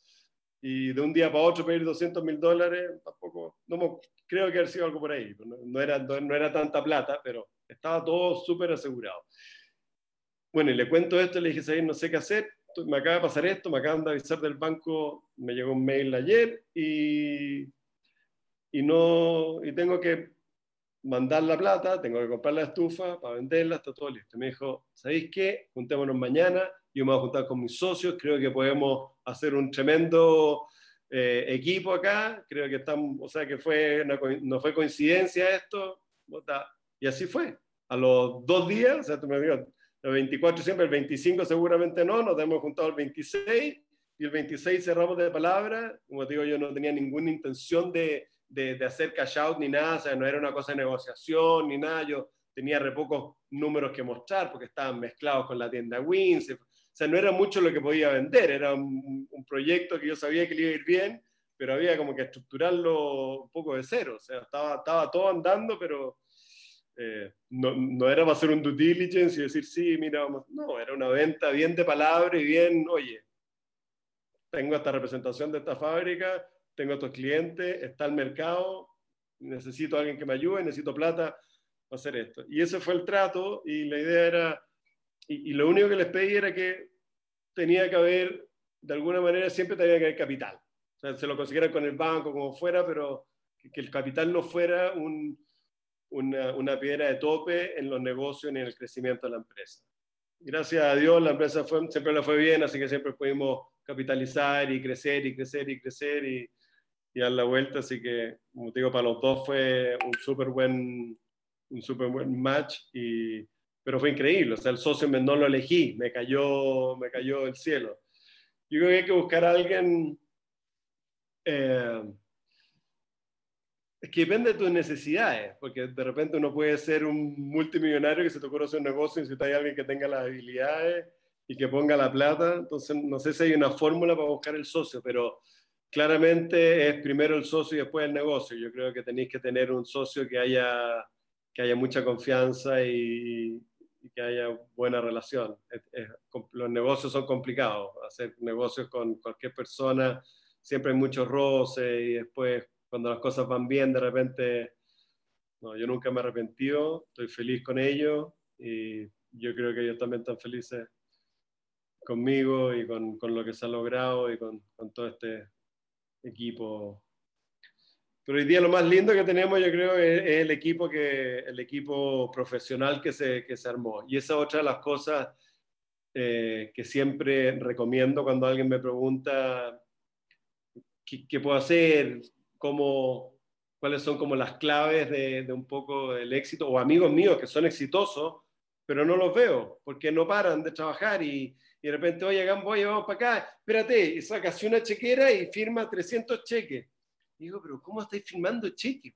y de un día para otro pedir 200 mil dólares, tampoco, no, creo que haber sido algo por ahí, no, era, no, era tanta plata, pero estaba todo súper asegurado. Bueno, y le cuento esto, le dije, ¿sabes? No sé qué hacer, me acaba de pasar esto, me acaban de avisar del banco, me llegó un mail ayer y, y, no, y tengo que mandar la plata, tengo que comprar la estufa para venderla, está todo listo. Me dijo, ¿sabéis qué? Juntémonos mañana, yo me voy a juntar con mis socios, creo que podemos hacer un tremendo eh, equipo acá, creo que están, o sea que fue no fue coincidencia esto, y así fue. A los dos días, o sea, tú me digas, el 24 siempre, el 25 seguramente no, nos hemos juntado el 26 y el 26 cerramos de palabra. Como te digo, yo no tenía ninguna intención de, de, hacer cash out ni nada, o sea, no era una cosa de negociación ni nada, yo tenía re pocos números que mostrar porque estaban mezclados con la tienda Wins, o sea, no era mucho lo que podía vender, era un, un proyecto que yo sabía que le iba a ir bien, pero había como que estructurarlo un poco de cero, o sea, estaba, estaba todo andando, pero eh, no, no, era para hacer un due diligence y decir, sí, mira, vamos. No, era una venta bien de palabra y bien, oye, tengo esta representación de esta fábrica, tengo estos clientes, está el mercado, necesito a alguien que me ayude, necesito plata para hacer esto. Y ese fue el trato y la idea era, y, lo único que les pedí era que tenía que haber, de alguna manera, siempre tenía que haber capital. O sea, se lo consiguieran con el banco, como fuera, pero que el capital no fuera un, una, una, piedra de tope en los negocios ni en el crecimiento de la empresa. Gracias a Dios la empresa fue, siempre le fue bien, así que siempre pudimos capitalizar y crecer y crecer y crecer y, y dar la vuelta, así que, como te digo, para los dos fue un súper buen, un super buen match, y, pero fue increíble, o sea, el socio no lo elegí, me cayó, me cayó del cielo. Yo creo que hay que buscar a alguien... Eh, es que depende de tus necesidades, porque de repente uno puede ser un multimillonario que se te ocurre hacer un negocio y necesita alguien que tenga las habilidades y que ponga la plata. Entonces, no sé si hay una fórmula para buscar el socio, pero claramente es primero el socio y después el negocio. Yo creo que tenéis que tener un socio que haya, que haya mucha confianza y, que haya buena relación. los negocios son complicados. Hacer negocios con cualquier persona siempre hay muchos roces y después cuando las cosas van bien, de repente, no, yo nunca me he arrepentido, estoy feliz con ellos y yo creo que ellos también están felices conmigo y con, con lo que se ha logrado y con, con, todo este equipo. Pero hoy día lo más lindo que tenemos, yo creo, es, el, equipo que, el equipo profesional que se, que se armó. Y esa es otra de las cosas eh, que siempre recomiendo cuando alguien me pregunta qué, puedo hacer, cómo, cuáles son como las claves de, un poco del éxito, o amigos míos que son exitosos, pero no los veo, porque no paran de trabajar y, y de repente, oye, Gambo, oye, vamos para acá, espérate, y sacas una chequera y firma 300 cheques. digo, pero ¿cómo estáis firmando cheques?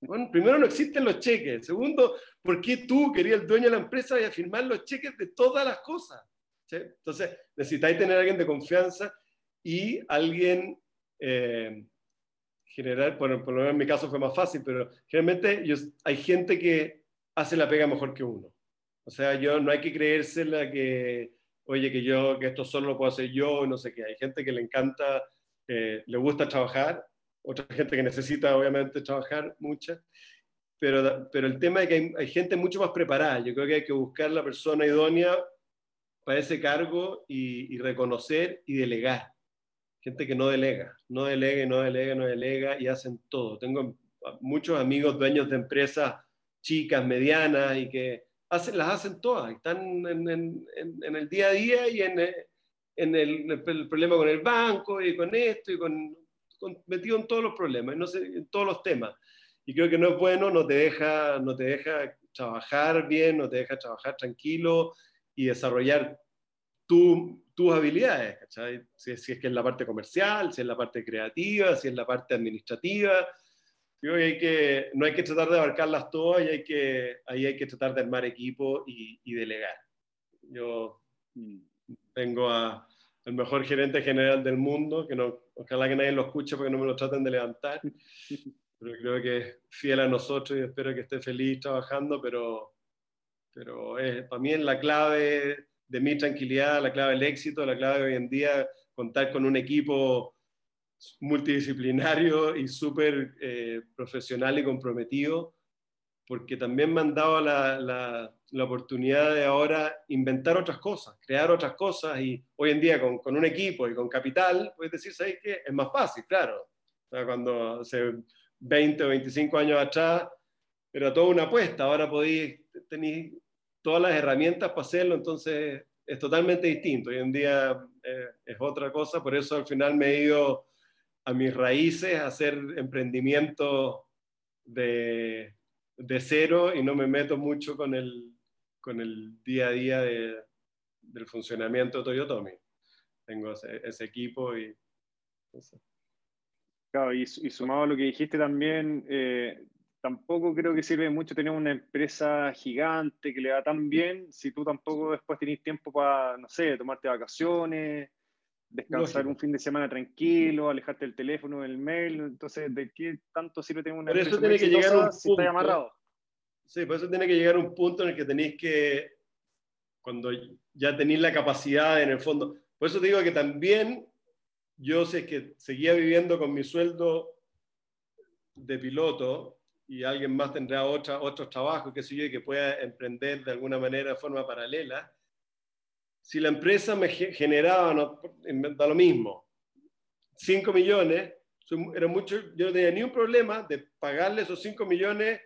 Bueno, primero no existen los cheques. Segundo, ¿por qué tú, querías el dueño de la empresa, a firmar los cheques de todas las cosas? Entonces, necesitáis tener a alguien de confianza y alguien eh, general, bueno, por lo menos en mi caso fue más fácil, pero generalmente hay gente que hace la pega mejor que uno. O sea, yo no hay que creérsela que, oye, que yo, que esto solo lo puedo hacer yo, no sé qué. Hay gente que le encanta, eh, le gusta trabajar, otra [laughs] gente que necesita, obviamente, trabajar, mucha. Pero, pero el tema es que hay, gente mucho más preparada. Yo creo que hay que buscar la persona idónea para ese cargo y, y reconocer y delegar gente que no delega, no delega, no delega, no delega y hacen todo. Tengo muchos amigos dueños de empresas chicas, medianas y que hacen, las hacen todas, están en, en, en el día a día y en, en el, el, problema con el banco y con esto y con, metido en todos los problemas, no sé, en todos los temas. Y creo que no es bueno, no te deja, no te deja trabajar bien, no te deja trabajar tranquilo y desarrollar tu, tus habilidades, ¿cachai? Si, es que es la parte comercial, si es la parte creativa, si es la parte administrativa. Yo hay que, no hay que tratar de abarcarlas todas y hay que, ahí hay que tratar de armar equipo y, delegar. Yo tengo a, el mejor gerente general del mundo, que no, ojalá que nadie lo escuche porque no me lo traten de levantar, pero creo que es fiel a nosotros y espero que esté feliz trabajando, pero, pero es, para mí es la clave de mi tranquilidad, la clave del éxito, la clave de hoy en día, contar con un equipo multidisciplinario y súper eh, profesional y comprometido, porque también me han dado la, la, la, oportunidad de ahora inventar otras cosas, crear otras cosas y hoy en día con, con un equipo y con capital, puedes decir, ¿sabes qué? Es más fácil, claro. O sea, cuando hace 20 o 25 años atrás era toda una apuesta, ahora podéis tener todas las herramientas para hacerlo, entonces es totalmente distinto. Hoy en día eh, es otra cosa, por eso al final me he ido a mis raíces hacer emprendimiento de, de cero y no me meto mucho con el, con el día a día de, del funcionamiento de Toyotomi. Tengo ese, equipo y... Claro, y, y, sumado a lo que dijiste también, eh, tampoco creo que sirve mucho tener una empresa gigante que le va tan bien si tú tampoco después tenés tiempo para, no sé, tomarte vacaciones, descansar Lógico. un fin de semana tranquilo, alejarte del teléfono, del mail. Entonces, ¿de qué tanto sirve tener una empresa eso tiene que llegar a un punto, si está amarrado? Sí, por eso tiene que llegar a un punto en el que tenéis que, cuando ya tenéis la capacidad en el fondo, por eso te digo que también yo sé que seguía viviendo con mi sueldo de piloto, y alguien más tendrá otra, otros trabajos, qué sé yo, y que pueda emprender de alguna manera de forma paralela. Si la empresa me generaba, no, da lo mismo, 5 millones, era mucho, yo no tenía ni un problema de pagarle esos 5 millones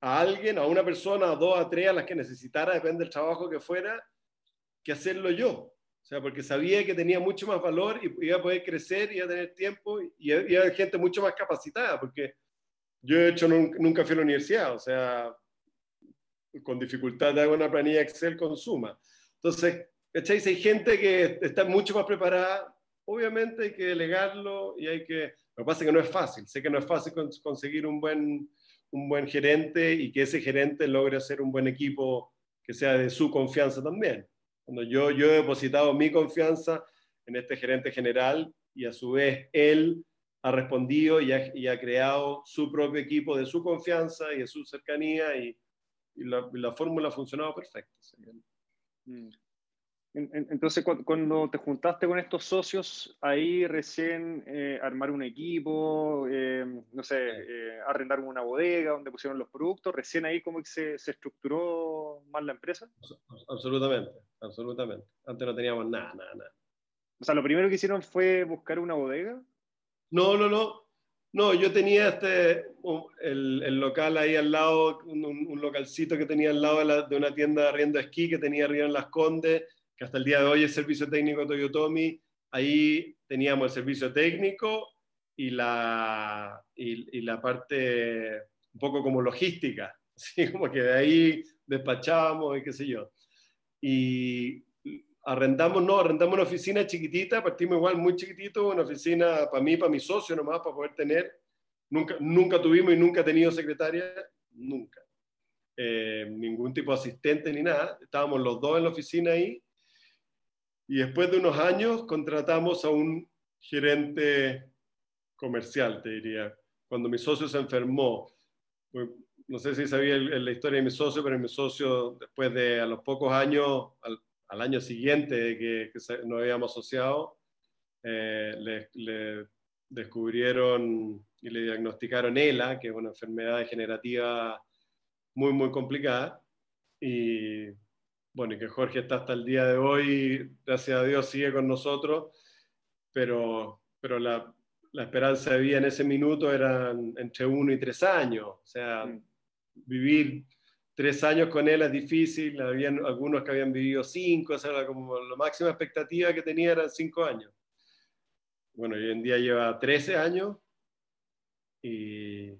a alguien, a una persona, a dos, a tres, a las que necesitara, depende del trabajo que fuera, que hacerlo yo. O sea, porque sabía que tenía mucho más valor y iba a poder crecer, iba a tener tiempo y iba a haber gente mucho más capacitada, porque yo he hecho, nunca fui a la universidad, o sea, con dificultad hago una planilla Excel con suma. Entonces, ¿cacháis? Hay gente que está mucho más preparada, obviamente hay que delegarlo y hay que... Lo que pasa es que no es fácil, sé que no es fácil conseguir un buen, un buen gerente y que ese gerente logre hacer un buen equipo que sea de su confianza también. Cuando yo, yo he depositado mi confianza en este gerente general y a su vez él ha respondido y ha, y ha, creado su propio equipo de su confianza y de su cercanía y, y la, la, fórmula ha funcionado perfecto. Mm. Entonces, cuando te juntaste con estos socios, ahí recién eh, armar un equipo, eh, no sé, eh, arrendar una bodega donde pusieron los productos, recién ahí como que se, se, estructuró más la empresa. Absolutamente, absolutamente. Antes no teníamos nada, nada, nada. O sea, lo primero que hicieron fue buscar una bodega. No, no, no. No, yo tenía este, el, el local ahí al lado, un, un, localcito que tenía al lado de, la, de, una tienda de arriendo esquí que tenía arriba en Las Condes, que hasta el día de hoy es servicio técnico Toyotomi. Ahí teníamos el servicio técnico y la, y, y la parte un poco como logística, [laughs] así como que de ahí despachábamos y qué sé yo. Y arrendamos, no, arrendamos una oficina chiquitita, partimos igual muy chiquitito, una oficina para mí, para mi socio nomás, para poder tener. Nunca, nunca tuvimos y nunca he tenido secretaria, nunca. Eh, ningún tipo de asistente ni nada. Estábamos los dos en la oficina ahí. Y después de unos años contratamos a un gerente comercial, te diría. Cuando mi socio se enfermó, pues, no sé si sabía la historia de mi socio, pero mi socio, después de a los pocos años, al, al año siguiente que, que nos habíamos asociado, eh, le, le, descubrieron y le diagnosticaron ELA, que es una enfermedad degenerativa muy, muy complicada. Y bueno, y que Jorge está hasta el día de hoy, gracias a Dios, sigue con nosotros, pero, pero la, la esperanza de vida en ese minuto eran entre uno y tres años. O sea, mm. vivir tres años con él es difícil, habían algunos que habían vivido cinco, o sea, como la máxima expectativa que tenía eran cinco años. Bueno, hoy en día lleva 13 años y,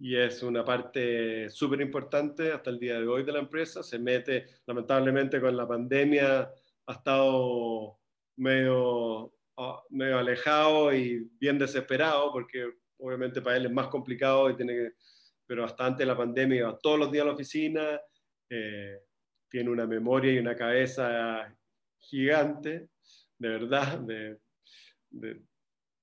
y es una parte súper importante hasta el día de hoy de la empresa. Se mete, lamentablemente con la pandemia, ha estado medio, ah, medio alejado y bien desesperado porque obviamente para él es más complicado y tiene que pero hasta antes de la pandemia iba todos los días a la oficina, eh, tiene una memoria y una cabeza gigante, de verdad, de, de,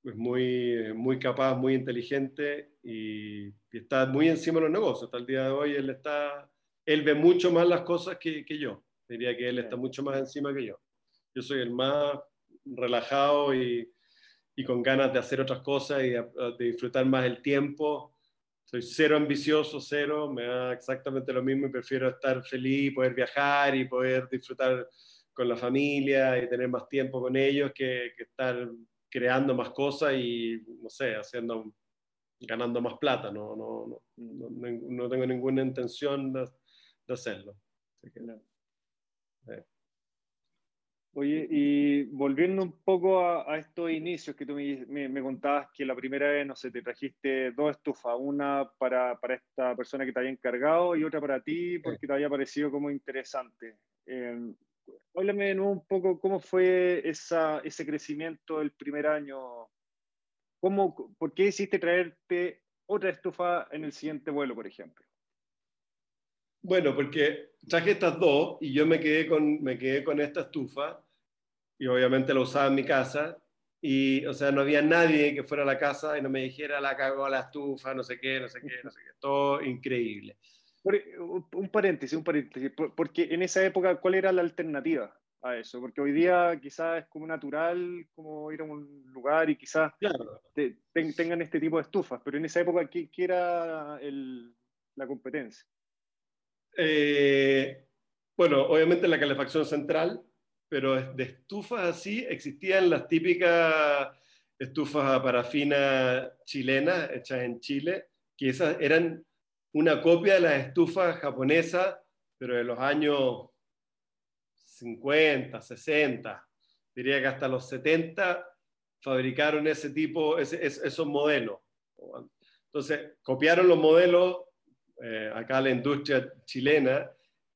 es muy, muy capaz, muy inteligente y, y, está muy encima de los negocios. Hasta el día de hoy él, está, él ve mucho más las cosas que, que yo. Diría que él está mucho más encima que yo. Yo soy el más relajado y, y con ganas de hacer otras cosas y de, de disfrutar más el tiempo soy cero ambicioso, cero, me da exactamente lo mismo y prefiero estar feliz, poder viajar y poder disfrutar con la familia y tener más tiempo con ellos que, estar creando más cosas y, no sé, haciendo, ganando más plata. No, no, no, no, tengo ninguna intención de, hacerlo. Oye, y volviendo un poco a, estos inicios que tú me, contabas que la primera vez, no sé, te trajiste dos estufas, una para, para esta persona que te había encargado y otra para ti porque te había parecido como interesante. Eh, háblame de nuevo un poco cómo fue esa, ese crecimiento del primer año. ¿Cómo, ¿Por qué hiciste traerte otra estufa en el siguiente vuelo, por ejemplo? Bueno, porque traje estas dos y yo me quedé con, me quedé con esta estufa y obviamente la usaba en mi casa y, o sea, no había nadie que fuera a la casa y no me dijera la cagó la estufa, no sé qué, no sé qué, no sé qué, todo increíble. Un paréntesis, un paréntesis, porque en esa época, ¿cuál era la alternativa a eso? Porque hoy día quizás es como natural como ir a un lugar y quizás tengan este tipo de estufas, pero en esa época, ¿qué, era la competencia? Eh, bueno, obviamente la calefacción central, pero de estufas así existían las típicas estufas a parafina chilenas hechas en Chile, que esas eran una copia de las estufas japonesas, pero de los años 50, 60, diría que hasta los 70 fabricaron ese tipo, esos modelos. Entonces, copiaron los modelos eh, acá la industria chilena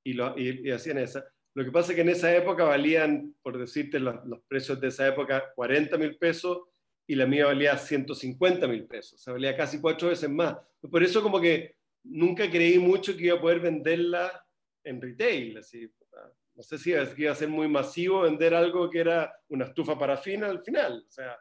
y, lo, y, hacían esa. Lo que pasa es que en esa época valían, por decirte los, precios de esa época, 40 mil pesos y la mía valía 150 mil pesos, o sea, valía casi cuatro veces más. Por eso como que nunca creí mucho que iba a poder venderla en retail. Así, no sé si iba a ser muy masivo vender algo que era una estufa parafina al final. O sea,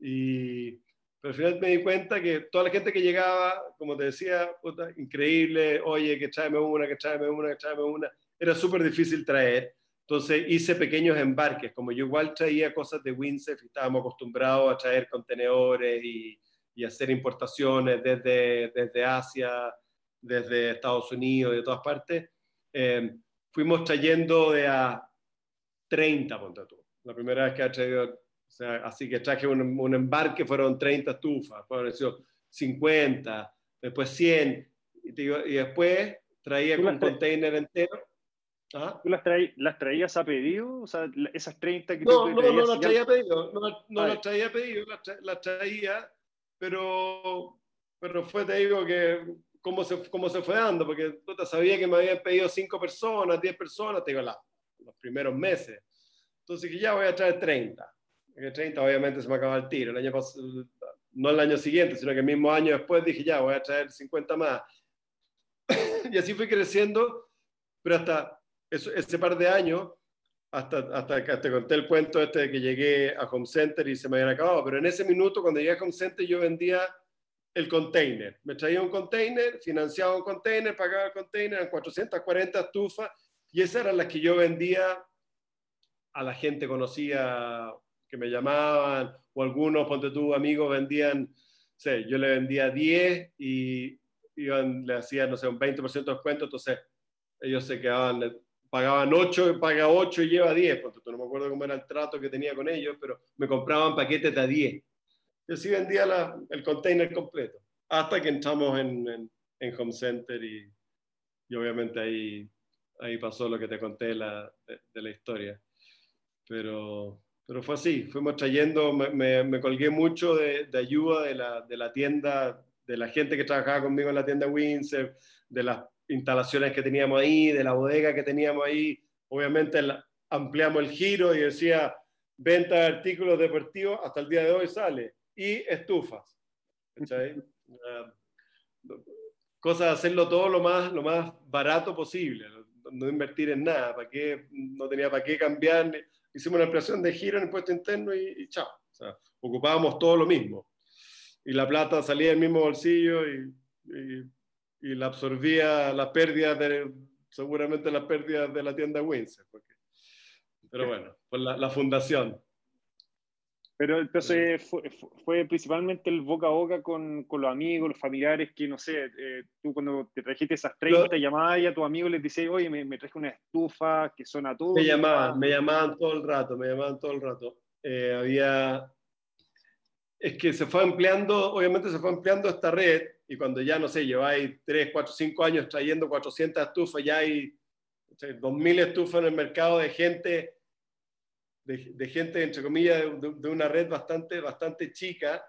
y, pero al final me di cuenta que toda la gente que llegaba, como te decía, increíble, oye, que tráeme una, que tráeme una, que tráeme una, era súper difícil traer. Entonces hice pequeños embarques, como yo igual traía cosas de Winsef y estábamos acostumbrados a traer contenedores y, y hacer importaciones desde, desde Asia, desde Estados Unidos, de todas partes, eh, fuimos trayendo de a 30, ponte tú. La primera vez que ha traído o sea, así que traje un, un, embarque, fueron 30 estufas, fueron 50, después 100, y, y después traía un container entero. ¿Ah? ¿Tú las, las, traías a pedido? O sea, esas 30 que no, no, no las traía a pedido, no, no las traía a pedido, las, traía, pero, pero fue, te digo, que cómo se, cómo se fue dando, porque te sabía que me habían pedido 5 personas, 10 personas, te digo, la, los primeros meses. Entonces, que ya voy a traer 30 el 30 obviamente se me acaba el tiro. El año no el año siguiente, sino que el mismo año después dije, ya, voy a traer 50 más. [coughs] y así fui creciendo, pero hasta ese par de años, hasta, hasta que te conté el cuento este de que llegué a Home Center y se me habían acabado, pero en ese minuto cuando llegué a Home Center yo vendía el container. Me traía un container, financiaba un container, pagaba el container, en 440 estufas, y esas eran las que yo vendía a la gente conocida que me llamaban, o algunos, ponte tú, amigos, vendían, sé, yo le vendía 10 y iban, le hacían, no sé, un 20% de descuento, entonces ellos se quedaban, pagaban 8, paga 8 y lleva 10, ponte tú, no me acuerdo cómo era el trato que tenía con ellos, pero me compraban paquetes de a 10. Yo sí vendía la, el container completo, hasta que entramos en, en, Home Center y, y, obviamente ahí, ahí pasó lo que te conté la, de la historia. Pero, pero fue así, fuimos trayendo, me, me, colgué mucho de, de ayuda de la, de la, tienda, de la gente que trabajaba conmigo en la tienda Windsor, de las instalaciones que teníamos ahí, de la bodega que teníamos ahí. Obviamente ampliamos el giro y decía venta de artículos deportivos, hasta el día de hoy sale, y estufas. Cosa de hacerlo todo lo más, lo más barato posible, no invertir en nada, ¿para qué? no tenía para qué cambiar hicimos una ampliación de giro en el puesto interno y, chao. O sea, ocupábamos todo lo mismo. Y la plata salía del mismo bolsillo y, y, la absorbía las pérdidas de, seguramente las pérdidas de la tienda Windsor. pero bueno, por la, la fundación. Pero entonces fue, fue, principalmente el boca a boca con, con, los amigos, los familiares, que no sé, eh, tú cuando te trajiste esas 30 te llamabas y a tus amigos les decías, oye, me, me, traje una estufa que suena todo. Me llamaban, me llamaban todo el rato, me llamaban todo el rato. Eh, había, es que se fue ampliando, obviamente se fue ampliando esta red y cuando ya, no sé, lleváis 3, 4, 5 años trayendo 400 estufas, ya hay 2.000 estufas en el mercado de gente de, gente, entre comillas, de, una red bastante, bastante chica,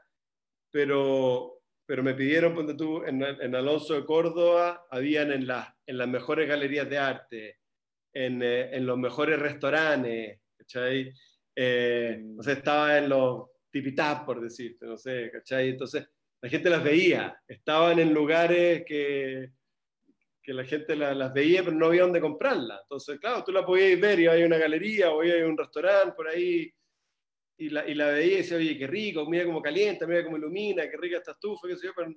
pero, pero me pidieron, ponte tú, en, en, Alonso de Córdoba, habían en, la, en las mejores galerías de arte, en, eh, en los mejores restaurantes, ¿cachai? Eh, mm. estaba en los tipitap, por decirte, no sé, ¿cachai? Entonces, la gente las veía, estaban en lugares que, que la gente las veía, pero no había dónde comprarla. Entonces, claro, tú la podías ver y hay una galería o hay un restaurante por ahí y la, y la veía y decía, oye, qué rico, mira cómo calienta, mira cómo ilumina, qué rica esta estufa, qué sé yo, pero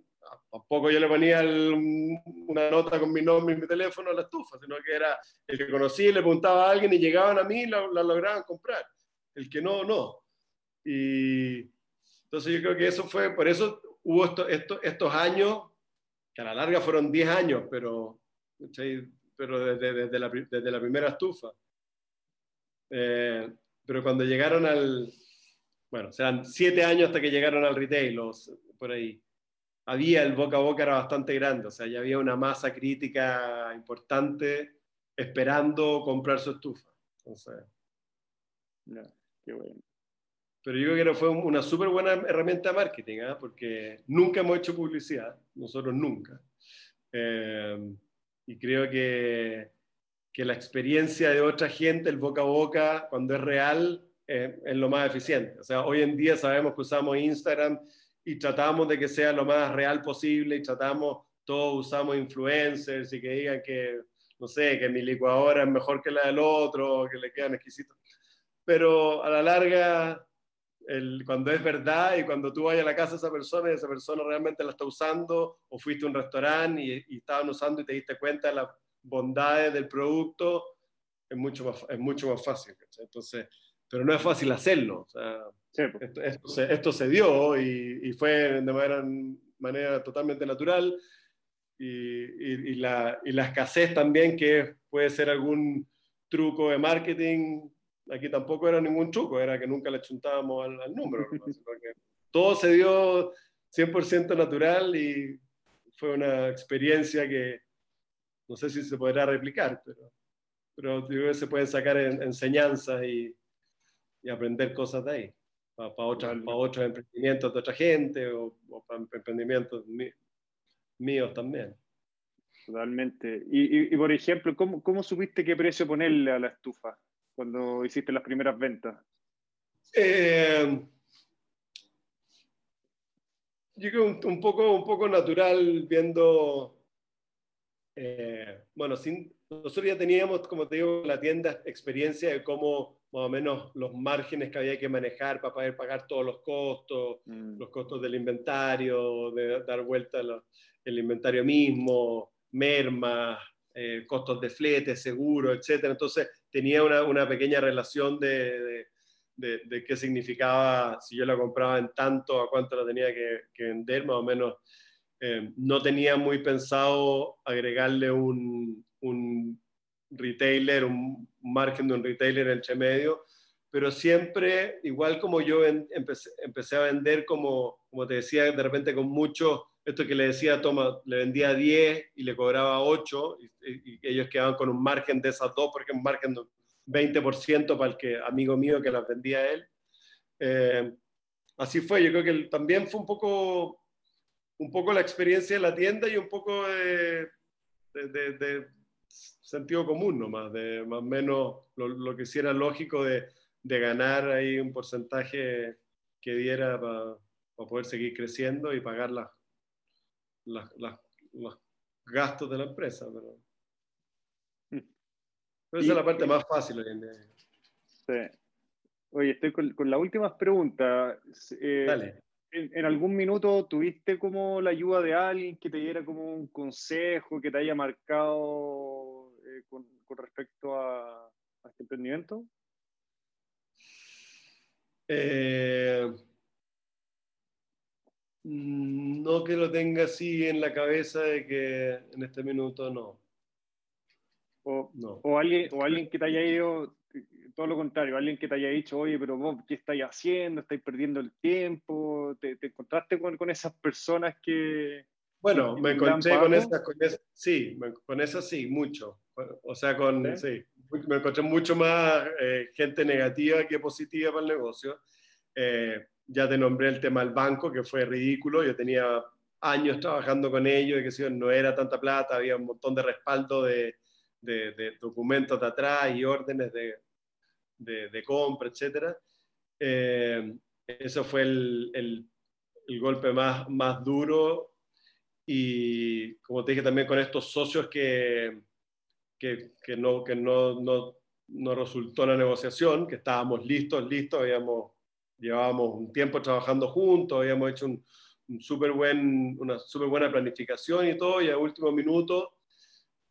tampoco yo le ponía una nota con mi nombre y mi teléfono a la estufa, sino que era el que conocía y le preguntaba a alguien y llegaban a mí y la, la lograban comprar. El que no, no. Y entonces yo creo que eso fue, por eso hubo esto, estos años que a la larga fueron 10 años, pero, pero desde, desde, la, desde, la, primera estufa. Eh, pero cuando llegaron al, bueno, serán 7 años hasta que llegaron al retail, por ahí, había el boca a boca era bastante grande, o sea, ya había una masa crítica importante esperando comprar su estufa. Entonces, qué bueno. Pero yo creo que fue una súper buena herramienta de marketing, ¿eh? porque nunca hemos hecho publicidad, nosotros nunca. Eh, y creo que, que, la experiencia de otra gente, el boca a boca, cuando es real, eh, es lo más eficiente. O sea, hoy en día sabemos que usamos Instagram y tratamos de que sea lo más real posible y tratamos, todos usamos influencers y que digan que, no sé, que mi licuadora es mejor que la del otro, que le quedan exquisitos. Pero a la larga cuando es verdad y cuando tú vayas a la casa de esa persona y esa persona realmente la está usando, o fuiste a un restaurante y, estaban usando y te diste cuenta de las bondades del producto, es mucho más, es mucho más fácil. Entonces, pero no es fácil hacerlo. esto, se, dio y, fue de manera, manera totalmente natural. Y, y, la, y la escasez también, que puede ser algún truco de marketing aquí tampoco era ningún truco, era que nunca le chuntábamos al, número. todo se dio 100% natural y fue una experiencia que no sé si se podrá replicar, pero, pero creo que se pueden sacar enseñanzas y, y, aprender cosas de ahí, para, para, para, otros emprendimientos de otra gente o, para emprendimientos míos también. Totalmente. Y, y, por ejemplo, ¿cómo, ¿cómo supiste qué precio ponerle a la estufa? Cuando hiciste las primeras ventas? Eh, yo creo un, un, poco, un poco natural viendo, eh, bueno, sin, nosotros ya teníamos, como te digo, la tienda experiencia de cómo más o menos los márgenes que había que manejar para poder pagar todos los costos, mm. los costos del inventario, de dar vuelta el inventario mismo, mermas, eh, costos de flete, seguro, etcétera. Entonces tenía una, una pequeña relación de, de, qué significaba si yo la compraba en tanto, a cuánto la tenía que, que vender, más o menos. Eh, no tenía muy pensado agregarle un, un retailer, un margen de un retailer entre medio, pero siempre, igual como yo empecé, empecé, a vender, como, como te decía, de repente con mucho esto que le decía Toma, le vendía 10 y le cobraba 8 y, ellos quedaban con un margen de esas dos, porque un margen de 20% para el que, amigo mío que las vendía él. Eh, así fue, yo creo que también fue un poco, un poco la experiencia de la tienda y un poco de, de, sentido común nomás, de más o menos lo, lo que sí era lógico de, ganar ahí un porcentaje que diera para poder seguir creciendo y pagar las los gastos de la empresa. Pero, esa es la parte más fácil hoy en día. Sí. Oye, estoy con, las últimas preguntas. Eh, Dale. En, algún minuto tuviste como la ayuda de alguien que te diera como un consejo que te haya marcado eh, con, respecto a, a, este emprendimiento? Eh, no que lo tenga así en la cabeza de que en este minuto no. O, o, alguien, o alguien que te haya ido, todo lo contrario, alguien que te haya dicho, oye, pero vos, ¿qué estáis haciendo? ¿Estáis perdiendo el tiempo? ¿Te, encontraste con, con, esas personas que... Bueno, me encontré con esas, con sí, con esas sí, mucho. O sea, con, ¿Sí? me encontré mucho más eh, gente negativa que positiva para el negocio. Eh, ya te nombré el tema del banco, que fue ridículo. Yo tenía años trabajando con ellos y que no era tanta plata, había un montón de respaldo de, de, documentos de atrás y órdenes de, de compra, etc. Eh, eso fue el, el, el, golpe más, más duro y como te dije también con estos socios que, que, que no, que no, no, no, resultó la negociación, que estábamos listos, listos, habíamos, llevábamos un tiempo trabajando juntos, habíamos hecho un, super buen, una súper buena planificación y todo, y a último minuto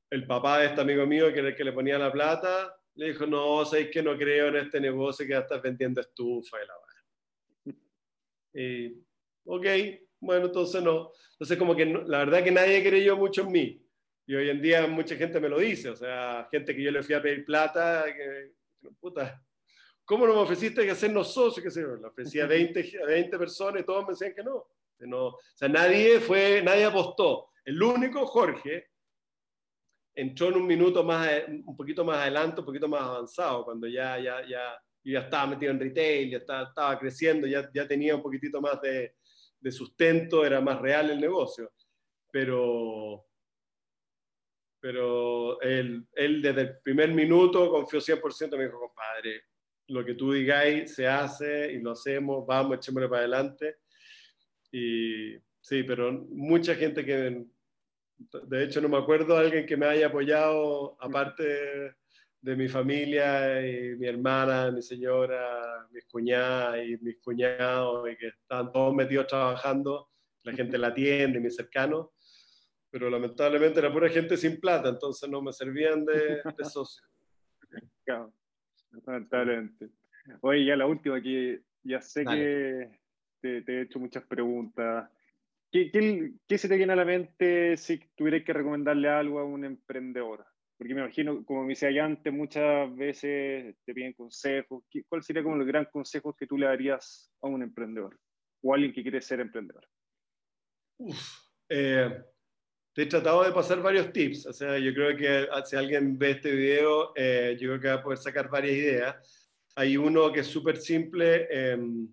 el papá de este amigo mío, que era el que le ponía la plata, le dijo, no, sabéis que no creo en este negocio que ya estás vendiendo estufa y la Y, ok, bueno, entonces no. Entonces como que la verdad que nadie creyó mucho en mí. Y hoy en día mucha gente me lo dice, o sea, gente que yo le fui a pedir plata, que, puta, ¿cómo no me ofreciste que hacernos socios? Que se le ofrecía a 20, 20 personas y todos me decían que no. no. O sea, nadie fue, nadie apostó. El único, Jorge, entró en un minuto más, un poquito más adelante, un poquito más avanzado, cuando ya, ya, ya, ya estaba metido en retail, ya estaba, estaba creciendo, ya, ya tenía un poquitito más de, de, sustento, era más real el negocio. Pero, pero él, él desde el primer minuto confió 100%, me dijo, compadre, lo que tú digáis se hace y lo hacemos, vamos, echémosle para adelante. Y sí, pero mucha gente que de hecho, no me acuerdo de alguien que me haya apoyado, aparte de mi familia y mi hermana, mi señora, mis cuñadas y mis cuñados, y que están todos metidos trabajando, la gente la atiende, mis cercanos, pero lamentablemente era pura gente sin plata, entonces no me servían de, de socio. [laughs] lamentablemente. Oye, ya la última, que ya sé que te, te, he hecho muchas preguntas ¿Qué, se te viene a la mente si tuvieras que recomendarle algo a un emprendedor? Porque me imagino, como me decía antes, muchas veces te piden consejos. ¿Cuál sería como el gran consejo que tú le darías a un emprendedor o a alguien que quiere ser emprendedor? Eh, te he tratado de pasar varios tips. O sea, yo creo que si alguien ve este video, eh, yo creo que va a poder sacar varias ideas. Hay uno que es súper simple em,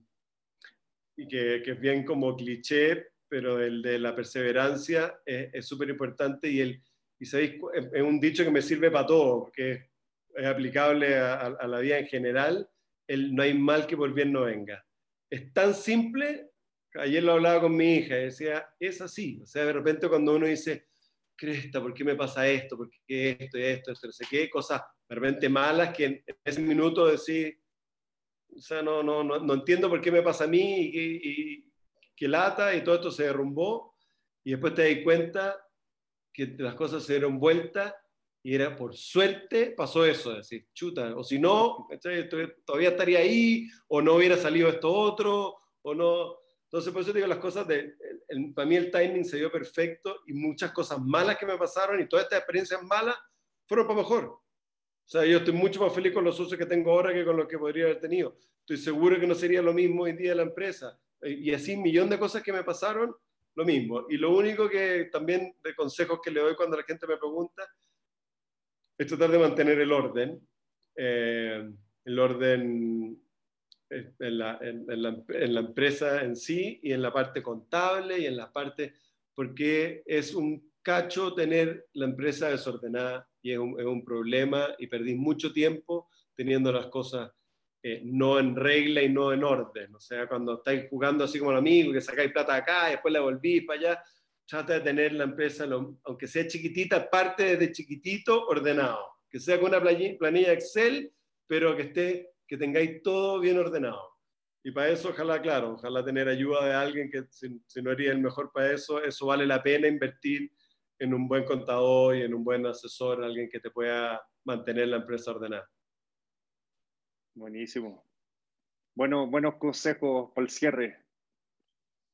y que, que, es bien como cliché, pero el de la perseverancia es súper importante y, el, y sabéis, es un dicho que me sirve para todo, que es aplicable a, la vida en general, el no hay mal que por bien no venga. Es tan simple, ayer lo hablaba con mi hija y decía, es así, o sea, de repente cuando uno dice, cresta, ¿por qué me pasa esto? ¿Por qué esto y esto, esto, no sé qué? Cosas de repente malas que en ese minuto decís, o sea, no, no, no, no entiendo por qué me pasa a mí y, que lata y todo esto se derrumbó y después te das cuenta que las cosas se dieron vuelta y era por suerte pasó eso, decir, chuta, o si no, todavía estaría ahí, o no hubiera salido esto otro, o no. Entonces, por eso digo las cosas, de, para mí el timing se dio perfecto y muchas cosas malas que me pasaron y todas estas experiencias malas fueron para mejor. O sea, yo estoy mucho más feliz con los socios que tengo ahora que con los que podría haber tenido. Estoy seguro que no sería lo mismo hoy día la empresa y así un millón de cosas que me pasaron, lo mismo. Y lo único que también de consejos que le doy cuando la gente me pregunta es tratar de mantener el orden, eh, el orden en la, en, la, en la, empresa en sí y en la parte contable y en la parte, porque es un cacho tener la empresa desordenada y es un, es un problema y perdí mucho tiempo teniendo las cosas eh, no en regla y no en orden. O sea, cuando estáis jugando así como el amigo, que sacáis plata acá y después la volvís para allá, trata de tener la empresa, aunque sea chiquitita, parte de chiquitito ordenado. Que sea con una planilla Excel, pero que, esté, que tengáis todo bien ordenado. Y para eso, ojalá, claro, ojalá tener ayuda de alguien que si, si no haría el mejor para eso, eso vale la pena invertir en un buen contador y en un buen asesor, alguien que te pueda mantener la empresa ordenada. Buenísimo. Bueno, buenos consejos para el cierre.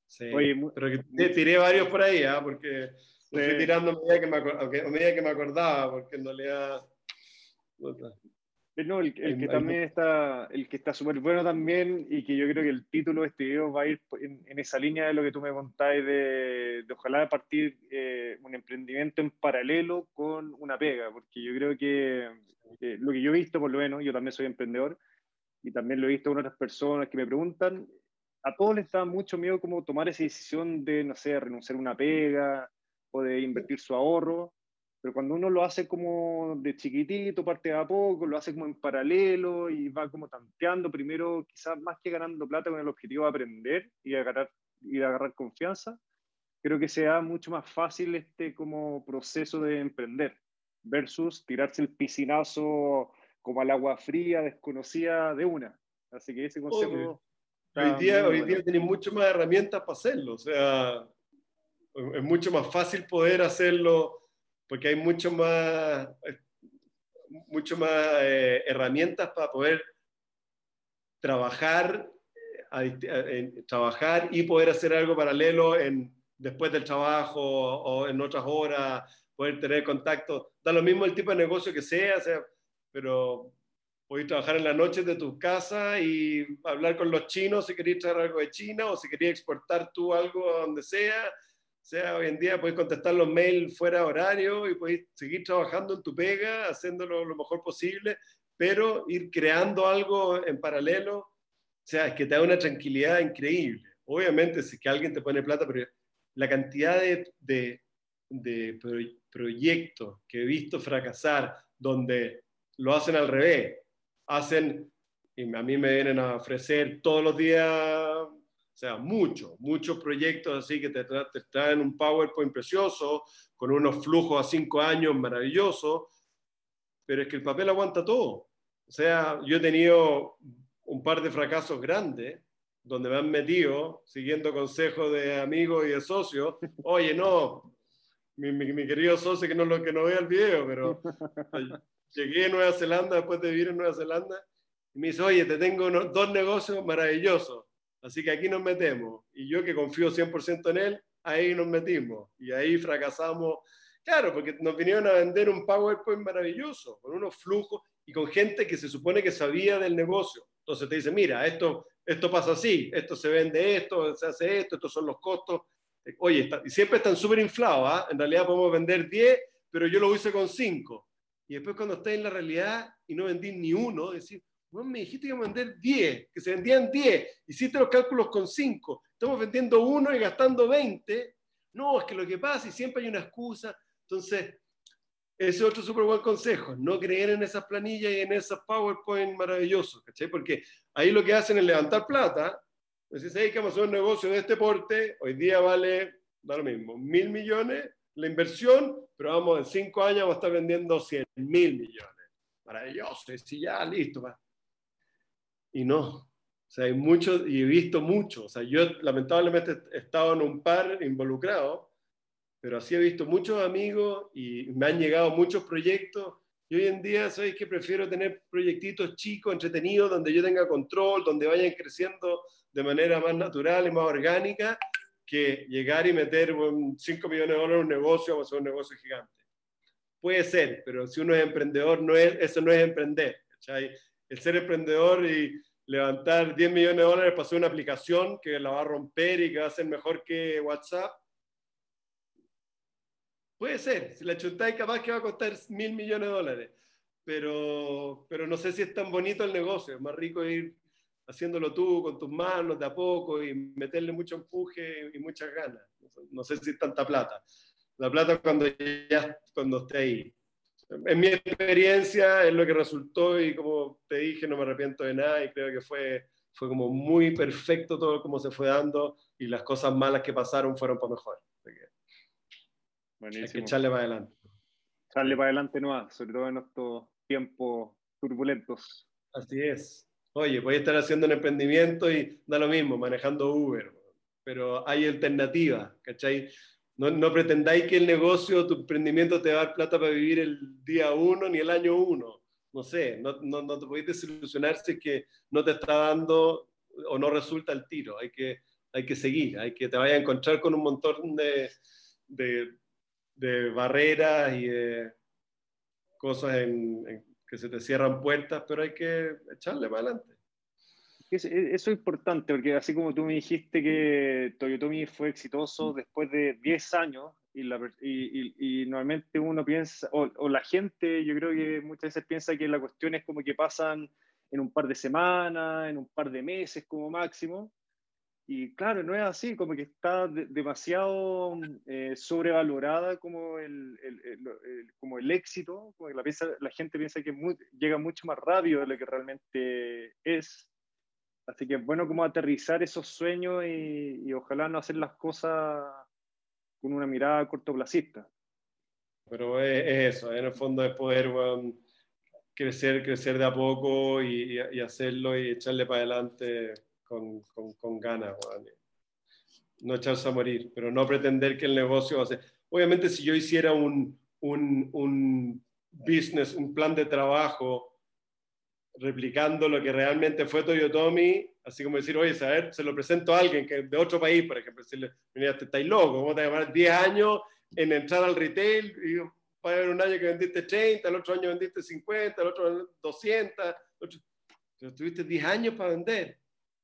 Sí, pero que te tiré varios por ahí, ¿ah? porque sí. fui tirando a medida, que me, a medida que me acordaba, porque en realidad... Eh, no, el, el que también está, el que está súper bueno también y que yo creo que el título de este video va a ir en, en esa línea de lo que tú me contáis de, de ojalá partir eh, un emprendimiento en paralelo con una pega, porque yo creo que eh, lo que yo he visto por lo menos, yo también soy emprendedor y también lo he visto con otras personas que me preguntan, a todos les da mucho miedo como tomar esa decisión de, no sé, renunciar a una pega o de invertir su ahorro pero cuando uno lo hace como de chiquitito, parte de a poco, lo hace como en paralelo y va como tanteando, primero quizás más que ganando plata con el objetivo de aprender y de agarrar, y agarrar confianza, creo que sea mucho más fácil este como proceso de emprender versus tirarse el piscinazo como al agua fría, desconocida de una. Así que ese consejo... Hoy día, hoy día tienen mucho más herramientas para hacerlo, o sea, es mucho más fácil poder hacerlo porque hay mucho más, mucho más eh, herramientas para poder trabajar, eh, trabajar y poder hacer algo paralelo en, después del trabajo o en otras horas, poder tener contacto. Da lo mismo el tipo de negocio que sea, sea pero podéis trabajar en la noche de tu casa y hablar con los chinos si queréis traer algo de China o si queréis exportar tú algo a donde sea sea, hoy en día puedes contestar los mails fuera de horario y puedes seguir trabajando en tu pega, haciéndolo lo mejor posible, pero ir creando algo en paralelo, o sea, es que te da una tranquilidad increíble. Obviamente, si es que alguien te pone plata, pero la cantidad de, de, de proyectos que he visto fracasar donde lo hacen al revés, hacen, y a mí me vienen a ofrecer todos los días sea, muchos, muchos proyectos así que te, traen un PowerPoint precioso, con unos flujos a cinco años maravillosos, pero es que el papel aguanta todo. O sea, yo he tenido un par de fracasos grandes donde me han metido, siguiendo consejos de amigos y de socios, oye, no, mi, mi, querido socio que no, lo, que no vea el video, pero [laughs] llegué a Nueva Zelanda después de vivir en Nueva Zelanda y me dice, oye, te tengo dos negocios maravillosos Así que aquí nos metemos. Y yo que confío 100% en él, ahí nos metimos. Y ahí fracasamos. Claro, porque nos vinieron a vender un PowerPoint maravilloso, con unos flujos y con gente que se supone que sabía del negocio. Entonces te dice, mira, esto, esto pasa así, esto se vende esto, se hace esto, estos son los costos. Oye, y siempre están súper inflados. ¿ah? En realidad podemos vender 10, pero yo lo hice con 5. Y después cuando estés en la realidad y no vendí ni uno, decir, me dijiste que iba a vender 10, que se vendían 10, hiciste los cálculos con 5, estamos vendiendo uno y gastando 20. No, es que lo que pasa y siempre hay una excusa. Entonces, ese es otro súper buen consejo, no creer en esas planillas y en esas PowerPoint maravillosos, ¿cachai? Porque ahí lo que hacen es levantar plata, decís, hey, que vamos a hacer un negocio de este porte, hoy día vale, da lo mismo, mil millones la inversión, pero vamos, en cinco años vamos a estar vendiendo 100 mil millones. Maravilloso, y ya, listo, va y no. O sea, hay mucho, y he visto mucho. O sea, yo lamentablemente he estado en un par involucrado, pero así he visto muchos amigos y me han llegado muchos proyectos. Y hoy en día, ¿sabéis que prefiero tener proyectitos chicos, entretenidos, donde yo tenga control, donde vayan creciendo de manera más natural y más orgánica, que llegar y meter 5 millones de dólares en un negocio o hacer un negocio gigante. Puede ser, pero si uno es emprendedor, no es, eso no es emprender. ¿cachai? El ser emprendedor y levantar 10 millones de dólares para hacer una aplicación que la va a romper y que va a ser mejor que WhatsApp. Puede ser, si la chuntáis capaz que va a costar mil millones de dólares, pero, pero no sé si es tan bonito el negocio, es más rico ir haciéndolo tú con tus manos de a poco y meterle mucho empuje y muchas ganas. No sé si es tanta plata. La plata cuando ya cuando esté ahí en mi experiencia es lo que resultó y como te dije, no me arrepiento de nada y creo que fue, fue como muy perfecto todo como se fue dando y las cosas malas que pasaron fueron para mejor. Buenísimo. Hay que echarle para adelante. Echarle para adelante no sobre todo en estos tiempos turbulentos. Así es. Oye, voy a estar haciendo un emprendimiento y da lo mismo, manejando Uber, pero hay alternativas, ¿cachai? No, no, pretendáis que el negocio, tu emprendimiento te va a dar plata para vivir el día uno ni el año uno. no sé, no, no, no te podéis desilusionar si es que no te está dando o no resulta el tiro. Hay que, hay que seguir, hay que te vaya a encontrar con un montón de, de, de barreras y de cosas en, que se te cierran puertas, pero hay que echarle para adelante. Eso es importante, porque así como tú me dijiste que Toyotomi fue exitoso después de 10 años, y, la, y, y, normalmente uno piensa, o, o, la gente, yo creo que muchas veces piensa que la cuestión es como que pasan en un par de semanas, en un par de meses como máximo, y claro, no es así, como que está demasiado eh, sobrevalorada como el, el, como el éxito, como que la, piensa, la gente piensa que llega mucho más rápido de lo que realmente es. Así que es bueno como aterrizar esos sueños y, y ojalá no hacer las cosas con una mirada cortoplacista. Pero es, eso, en el fondo es poder crecer, crecer de a poco y, y hacerlo y echarle para adelante con, con, con ganas, no echarse a morir, pero no pretender que el negocio va a ser... Obviamente si yo hiciera un, un, un business, un plan de trabajo replicando lo que realmente fue Toyotomi, así como decir, oye, a se lo presento a alguien que de otro país, por ejemplo, decirle, mira, te estáis loco, ¿cómo te vas a llamar 10 años en entrar al retail? Y va a haber un año que vendiste 30, el otro año vendiste 50, el otro 200, el otro... pero tuviste 10 años para vender.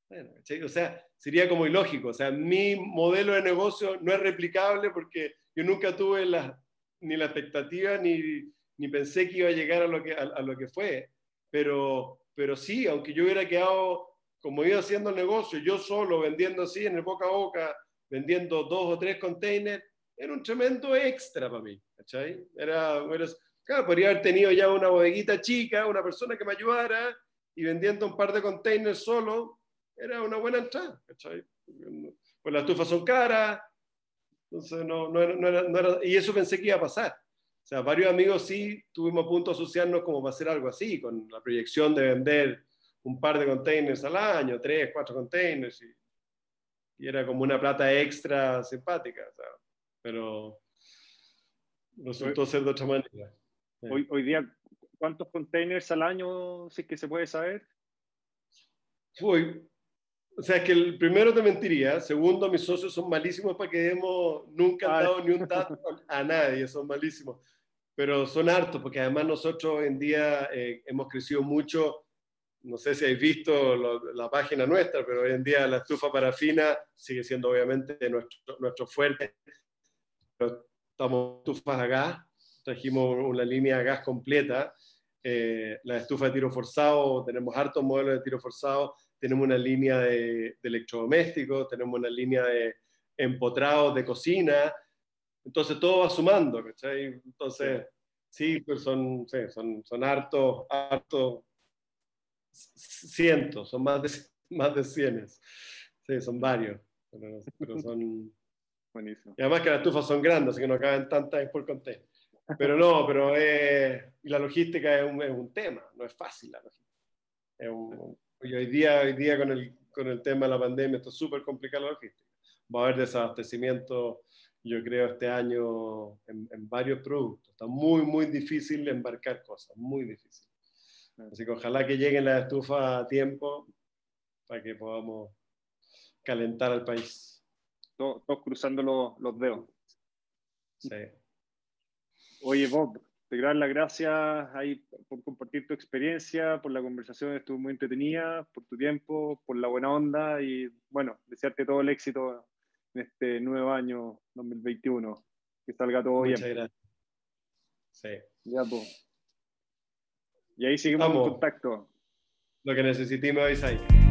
Bueno, o sea, sería como ilógico. O sea, mi modelo de negocio no es replicable porque yo nunca tuve la, ni la expectativa ni, ni pensé que iba a llegar a lo que, a, lo que fue. Pero, pero sí, aunque yo hubiera quedado como iba haciendo el negocio, yo solo vendiendo así en el boca a boca, vendiendo dos o tres containers, era un tremendo extra para mí. ¿cachai? Era, era, claro, podría haber tenido ya una bodeguita chica, una persona que me ayudara y vendiendo un par de containers solo, era una buena entrada, Pues las estufas son caras, entonces no, no, era, no, era, y eso pensé que iba a pasar. O sea, varios amigos sí tuvimos a punto de asociarnos como para hacer algo así, con la proyección de vender un par de containers al año, tres, cuatro containers, y, y era como una plata extra simpática, o sea, pero resultó ser de otra manera. Hoy, hoy día, ¿cuántos containers al año, si es que se puede saber? Fui, o sea, que el primero te mentiría, segundo, mis socios son malísimos para que demos, nunca han dado ni un dato [laughs] a nadie, son malísimos, pero son hartos, porque además nosotros hoy en día eh, hemos crecido mucho, no sé si habéis visto la página nuestra, pero hoy en día la estufa parafina sigue siendo obviamente nuestro, nuestro fuerte, pero estamos estufas a gas, trajimos una línea a gas completa, eh, la estufa de tiro forzado, tenemos hartos modelos de tiro forzado, tenemos una línea de, electrodomésticos, tenemos una línea de empotrados de cocina, entonces todo va sumando, ¿cachai? Entonces, sí, pues son, sí, son, son hartos, hartos cientos, son más de, [laughs] más de cienes, sí, son varios, pero, son... [laughs] Buenísimo. Y además que las estufas son grandes, así que no caben tantas por container. Pero no, pero y la logística es un, es un, tema, no es fácil la logística. Es un, y hoy día, hoy día con, el, con el tema de la pandemia está súper complicada la logística. Va a haber desabastecimiento, yo creo, este año en, en, varios productos. Está muy, muy difícil embarcar cosas, muy difícil. Así que ojalá que lleguen las estufas a tiempo para que podamos calentar al país. Todos, cruzando los, los dedos. Sí. Oye, Bob, te quiero dar las gracias ahí por compartir tu experiencia, por la conversación, estuvo muy entretenida, por tu tiempo, por la buena onda y bueno, desearte todo el éxito en este nuevo año 2021. Que salga todo bien. Muchas gracias. Sí. Ya, pues. Y ahí seguimos en contacto. Lo que necesitemos, ahí.